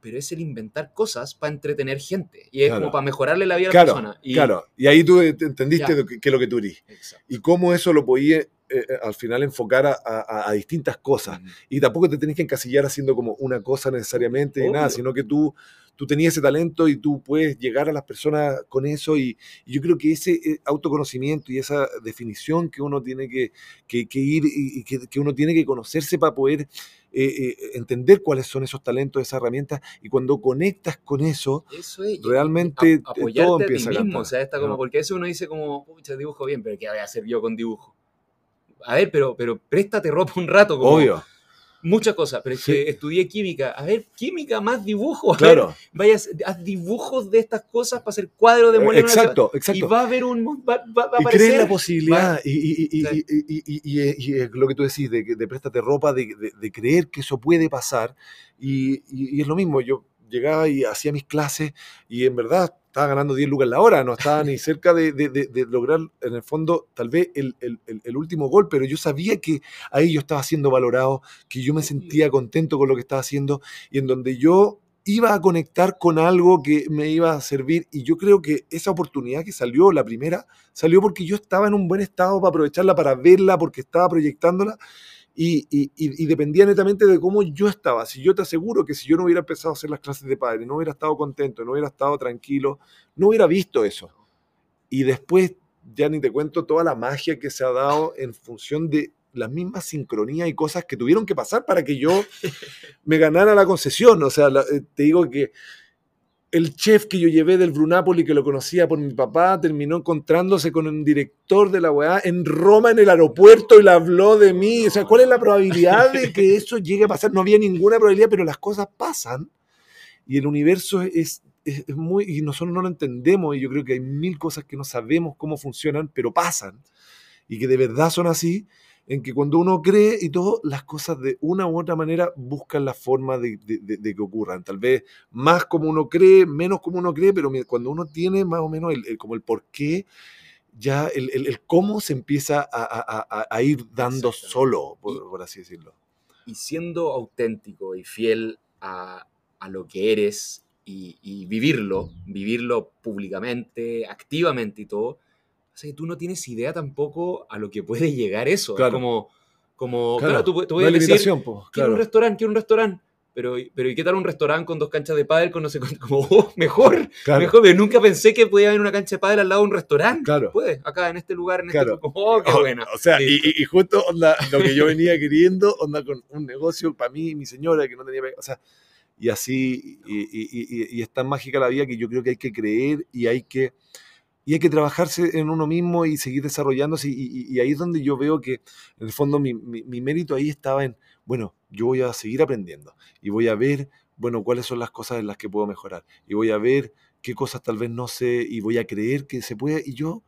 pero es el inventar cosas para entretener gente, y es Claro. como para mejorarle la vida a la persona. Y, claro. Y ahí tú te- entendiste Ya. que, es lo que tú eres. Exacto. Y cómo eso lo podías eh, eh, al final enfocar a, a- a distintas cosas. Y tampoco te tenés que encasillar haciendo como una cosa necesariamente nada, sino que tú, tú tenías ese talento y tú puedes llegar a las personas con eso. Y, y yo creo que ese eh, autoconocimiento y esa definición que uno tiene que, que- que ir y, y que, que uno tiene que conocerse para poder eh, eh, entender cuáles son esos talentos, esas herramientas. Y cuando conectas con eso, Eso es. realmente eh, a- apoyarte todo a ti empieza a mismo, cantar. o sea, está como, No. porque a veces uno dice como, pucha, dibujo bien, pero ¿qué voy a hacer yo con dibujo? A ver, pero, pero préstate ropa un rato, como Obvio, muchas cosas, pero es Sí. que estudié química, a ver, química más dibujo, a ver, claro. vaya, haz dibujos de estas cosas para hacer cuadros de Eh, Exacto, y exacto. va a haber un, va, va- va a y crees la posibilidad y, y- y- Claro. y- y- y- y- y- y es lo que tú decís, de, de préstate ropa, de, de- de creer que eso puede pasar. Y, y- y es lo mismo, yo llegaba y hacía mis clases y en verdad estaba ganando 10 lucas la hora, no estaba ni [laughs] cerca de, de- de- de lograr en el fondo tal vez el, el- el- el último gol, pero yo sabía que ahí yo estaba siendo valorado, que yo me sentía contento con lo que estaba haciendo y en donde yo iba a conectar con algo que me iba a servir y yo creo que esa oportunidad que salió, la primera, salió porque yo estaba en un buen estado para aprovecharla, para verla, porque estaba proyectándola y, y- y- y dependía netamente de cómo yo estaba. Si yo te aseguro que si yo no hubiera empezado a hacer las clases de padre, no hubiera estado contento, no hubiera estado tranquilo, no hubiera visto eso. Y después, ya ni te cuento toda la magia que se ha dado en función de las mismas sincronías y cosas que tuvieron que pasar para que yo [laughs] me ganara la concesión. O sea, eh, te digo que el chef que yo llevé del Brunapoli, que lo conocía por mi papá, terminó encontrándose con un director de la weá en Roma en el aeropuerto y le habló de mí. O sea, ¿cuál es la probabilidad de que [laughs] eso llegue a pasar? No había ninguna probabilidad, pero las cosas pasan y el universo es, es- es muy... y nosotros no lo entendemos y yo creo que hay mil cosas que no sabemos cómo funcionan, pero pasan y que de verdad son así en que cuando uno cree y todo, las cosas de una u otra manera buscan la forma de, de- de- de que ocurran. Tal vez más como uno cree, menos como uno cree, pero cuando uno tiene más o menos el, el- como el por qué, ya el, el- el cómo se empieza a, a- a- a ir dando solo, Y- por, así decirlo. y siendo auténtico y fiel a, a lo que eres y, y vivirlo, vivirlo públicamente, activamente y todo, sea que tú no tienes idea tampoco a lo que puede llegar eso. Es Claro. como, como Claro, claro, tú, tú puedes decir, po, quiero un claro. restaurante, quiero un restaurante. Pero, pero ¿y qué tal un restaurante con dos canchas de pádel con no sé? [laughs] Como, oh, mejor, Claro, mejor. Pero nunca pensé que podía haber una cancha de pádel al lado de un restaurante. Claro. Puede, acá en este lugar, en Claro. este... Oh, qué O-. O sea, Sí. y, y- y justo onda, lo que yo [laughs] venía queriendo, onda con un negocio para mí y mi señora que no tenía. O sea, y así, y, y- y- y es tan mágica la vida que yo creo que hay que creer y hay que, y hay que trabajarse en uno mismo y seguir desarrollándose. Y, y- y ahí es donde yo veo que, en el fondo, mi, mi- mi mérito ahí estaba en, bueno, yo voy a seguir aprendiendo y voy a ver, bueno, cuáles son las cosas en las que puedo mejorar y voy a ver qué cosas tal vez no sé y voy a creer que se puede. Y yo,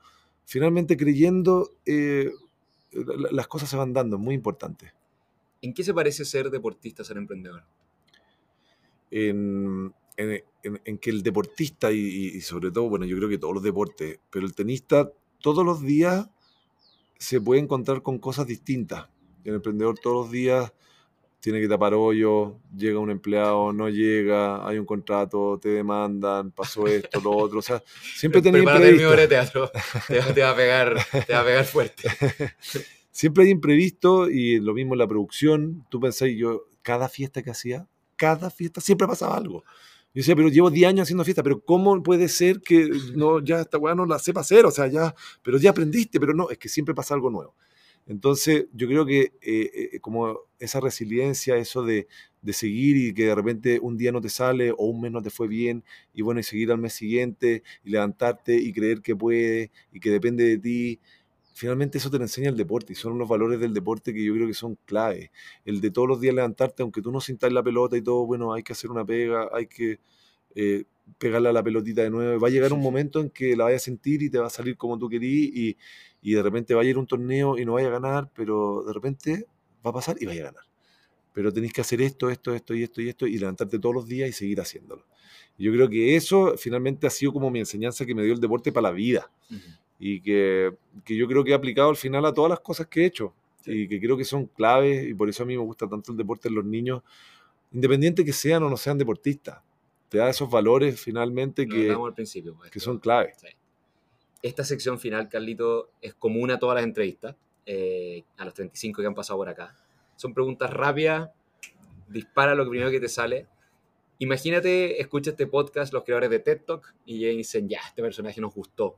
finalmente creyendo, eh, la- las cosas se van dando, es muy importante. ¿En qué se parece ser deportista ser emprendedor? En, en- en- en que el deportista, y, y- sobre todo, bueno, yo creo que todos los deportes, pero el tenista todos los días se puede encontrar con cosas distintas. El emprendedor todos los días tiene que tapar hoyo, llega un empleado, no llega, hay un contrato, te demandan, pasó esto, lo otro. O sea, [laughs] siempre tenía obra de imprevisto. teatro. Te, va- te va a pegar, te va a pegar fuerte. [laughs] Siempre hay imprevisto y lo mismo en la producción. Tú pensás, yo, cada fiesta que hacía, cada fiesta siempre pasaba algo. Yo decía, pero llevo 10 años haciendo fiesta, pero ¿cómo puede ser que no, ya esta weá no la sepa hacer? O sea, ya, pero ya aprendiste, pero no, es que siempre pasa algo nuevo. Entonces, yo creo que eh, eh, como esa resiliencia, eso de, de seguir y que de repente un día no te sale o un mes no te fue bien, y bueno, y seguir al mes siguiente y levantarte y creer que puede y que depende de ti, finalmente eso te lo enseña el deporte y son los valores del deporte que yo creo que son clave. El de todos los días levantarte, aunque tú no sintas la pelota y todo, bueno, hay que hacer una pega, hay que eh, pegarle a la pelotita de nuevo. Va a llegar un momento en que la vayas a sentir y te va a salir como tú querías y, y de repente vaya a ir un torneo y no vaya a ganar, pero de repente va a pasar y vaya a ganar. Pero tenéis que hacer esto, esto, esto y esto y esto y levantarte todos los días y seguir haciéndolo. Yo creo que eso finalmente ha sido como mi enseñanza que me dio el deporte para la vida. Y que, que yo creo que he aplicado al final a todas las cosas que he hecho y que creo que son claves y por eso a mí me gusta tanto el deporte en los niños, independiente que sean o no sean deportistas. Te da esos valores finalmente que, al principio. pues, que son claves. Sí. Esta sección final, Carlito, es común a todas las entrevistas, eh, a los 35 que han pasado por acá. Son preguntas rápidas, dispara lo primero que te sale. Imagínate, escucha este podcast, los creadores de TED Talk, y dicen, ya, este personaje nos gustó.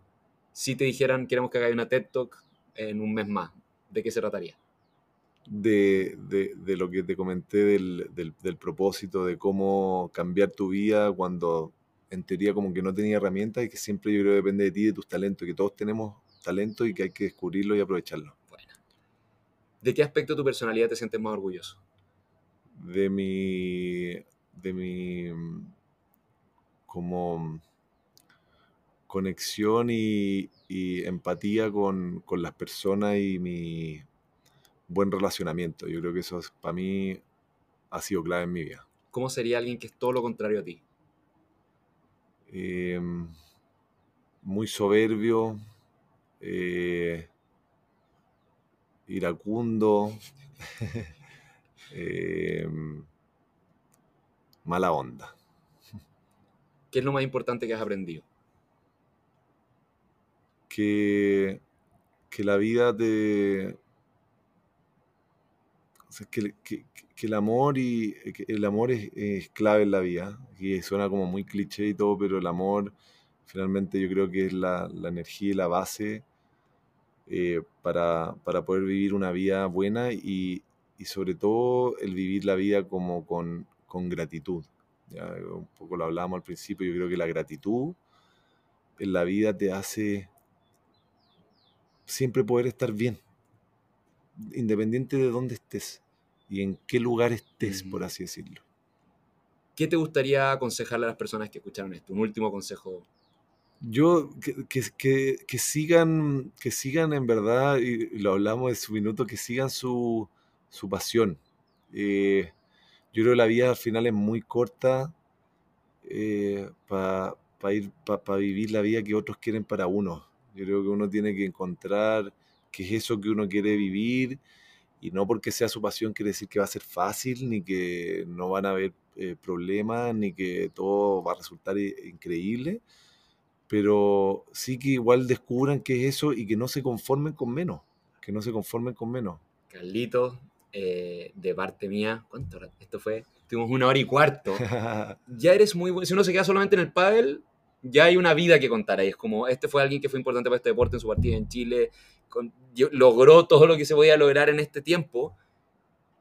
Si te dijeran, queremos que haga una TED Talk en un mes más, ¿de qué se trataría? de, de- de lo que te comenté del, del- del propósito, de cómo cambiar tu vida cuando en teoría como que no tenía herramientas y que siempre yo creo que depende de ti, de tus talentos, y que todos tenemos talento y que hay que descubrirlo y aprovecharlo. Bueno. ¿De qué aspecto de tu personalidad te sientes más orgulloso? De mi, de mi como conexión y, y empatía con, con las personas y mi buen relacionamiento. Yo creo que eso es- para mí ha sido clave en mi vida. ¿Cómo sería alguien que es todo lo contrario a ti? eh, muy soberbio, eh, iracundo, [laughs] eh, mala onda. ¿Qué es lo más importante que has aprendido? Que, que la vida te... o sea, que, que- que el amor y el amor es, es clave en la vida y suena como muy cliché y todo pero el amor finalmente yo creo que es la, la energía y la base eh, para, para poder vivir una vida buena y, y sobre todo el vivir la vida como con, con gratitud. Ya, un poco lo hablábamos al principio, yo creo que la gratitud en la vida te hace siempre poder estar bien, independiente de dónde estés y en qué lugar estés, por así decirlo. ¿Qué te gustaría aconsejarle a las personas que escucharon esto? Un último consejo. Yo, que, que- que- que sigan, que sigan en verdad, y lo hablamos de su minuto, que sigan su, su pasión. Eh, yo creo que la vida al final es muy corta para ir para vivir la vida que otros quieren para uno. Yo creo que uno tiene que encontrar qué es eso que uno quiere vivir y no porque sea su pasión quiere decir que va a ser fácil, ni que no van a haber eh, problemas, ni que todo va a resultar i- increíble pero sí que igual descubran qué es eso y que no se conformen con menos, que no se conformen con menos. Carlito, eh, de parte mía, ¿cuánto? Esto fue, tuvimos una hora y cuarto. [laughs] Ya eres muy bueno. Si uno se queda solamente en el pádel, ya hay una vida que contar ahí. Es como, este fue alguien que fue importante para este deporte en su partida en Chile, con- yo- logró todo lo que se podía lograr en este tiempo,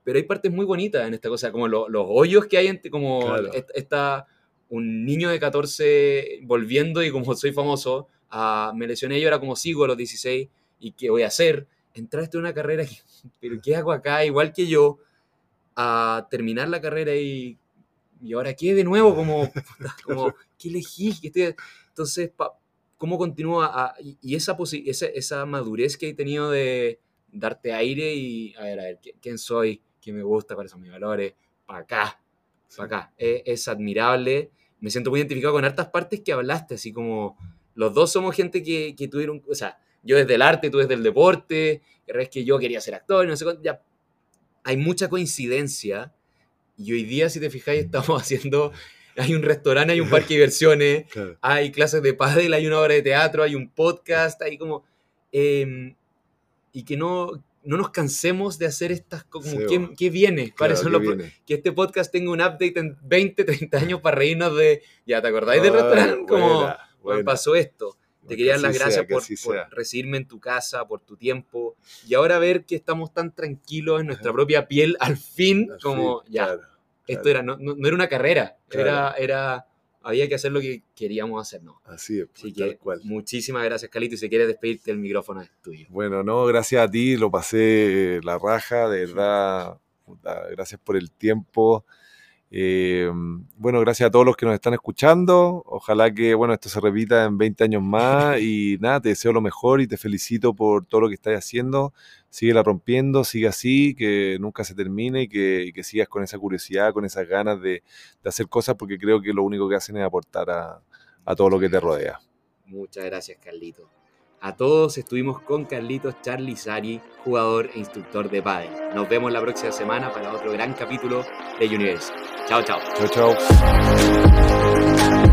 pero hay partes muy bonitas en esta cosa, como lo- los hoyos que hay, entre, como Claro. est- esta, un niño de 14 volviendo y como soy famoso, a, me lesioné y ahora como sigo a los 16 y qué voy a hacer, entraste en una carrera, [laughs] pero ¿qué hago acá? Igual que yo, a terminar la carrera y, y ahora qué de nuevo, [laughs] como, como ¿qué elegí? ¿Qué estoy- Entonces, pa- ¿cómo continúa? y esa, esa, esa madurez que he tenido de darte aire y, a ver, a ver, ¿qui- ¿quién soy? ¿Qué me gusta? ¿Cuáles son mis valores? Para acá, para acá. Es, es admirable. Me siento muy identificado con hartas partes que hablaste, así como los dos somos gente que, que tuvieron, o sea, yo desde el arte, tú desde el deporte, es que yo quería ser actor, no sé cuánto, ya. Hay mucha coincidencia y hoy día, si te fijáis, estamos [laughs] haciendo, hay un restaurante, hay un parque de diversiones, [laughs] Claro. hay clases de pádel, hay una obra de teatro, hay un podcast, hay como... eh, y que no, no nos cansemos de hacer estas... Como, Sí, ¿qué, qué viene? ¿Cuáles Claro, son ¿qué los pro- viene? que este podcast tenga un update en 20, 30 años para reírnos de... ¿Ya te acordáis del restaurante? [laughs] Como, buena, "Bueno, buena. pasó esto. Te Que quería dar las así gracias por, así por recibirme en tu casa, por tu tiempo. Y ahora ver que estamos tan tranquilos en nuestra propia piel, al fin, Al como fin, ya, claro, esto claro. era, no, no- no era una carrera, era, Claro. era, había que hacer lo que queríamos hacer, ¿no? Así es, Así pues, tal que cual. muchísimas gracias, Calito, y si quieres despedirte, el micrófono es tuyo. Bueno, no, gracias a ti, lo pasé la raja, de verdad, gracias por el tiempo. Eh, bueno, gracias a todos los que nos están escuchando. Ojalá que, bueno, esto se repita en 20 años más [laughs] y nada, te deseo lo mejor y te felicito por todo lo que estás haciendo. Sigue rompiendo, sigue así, que nunca se termine y que, y que sigas con esa curiosidad, con esas ganas de, de hacer cosas porque creo que lo único que hacen es aportar a, a todo lo que te rodea. Muchas gracias, Carlito. A todos. Estuvimos con Carlitos Charlie Sari, jugador e instructor de pádel. Nos vemos la próxima semana para otro gran capítulo de Universo. Chao, chao. Chao, chao.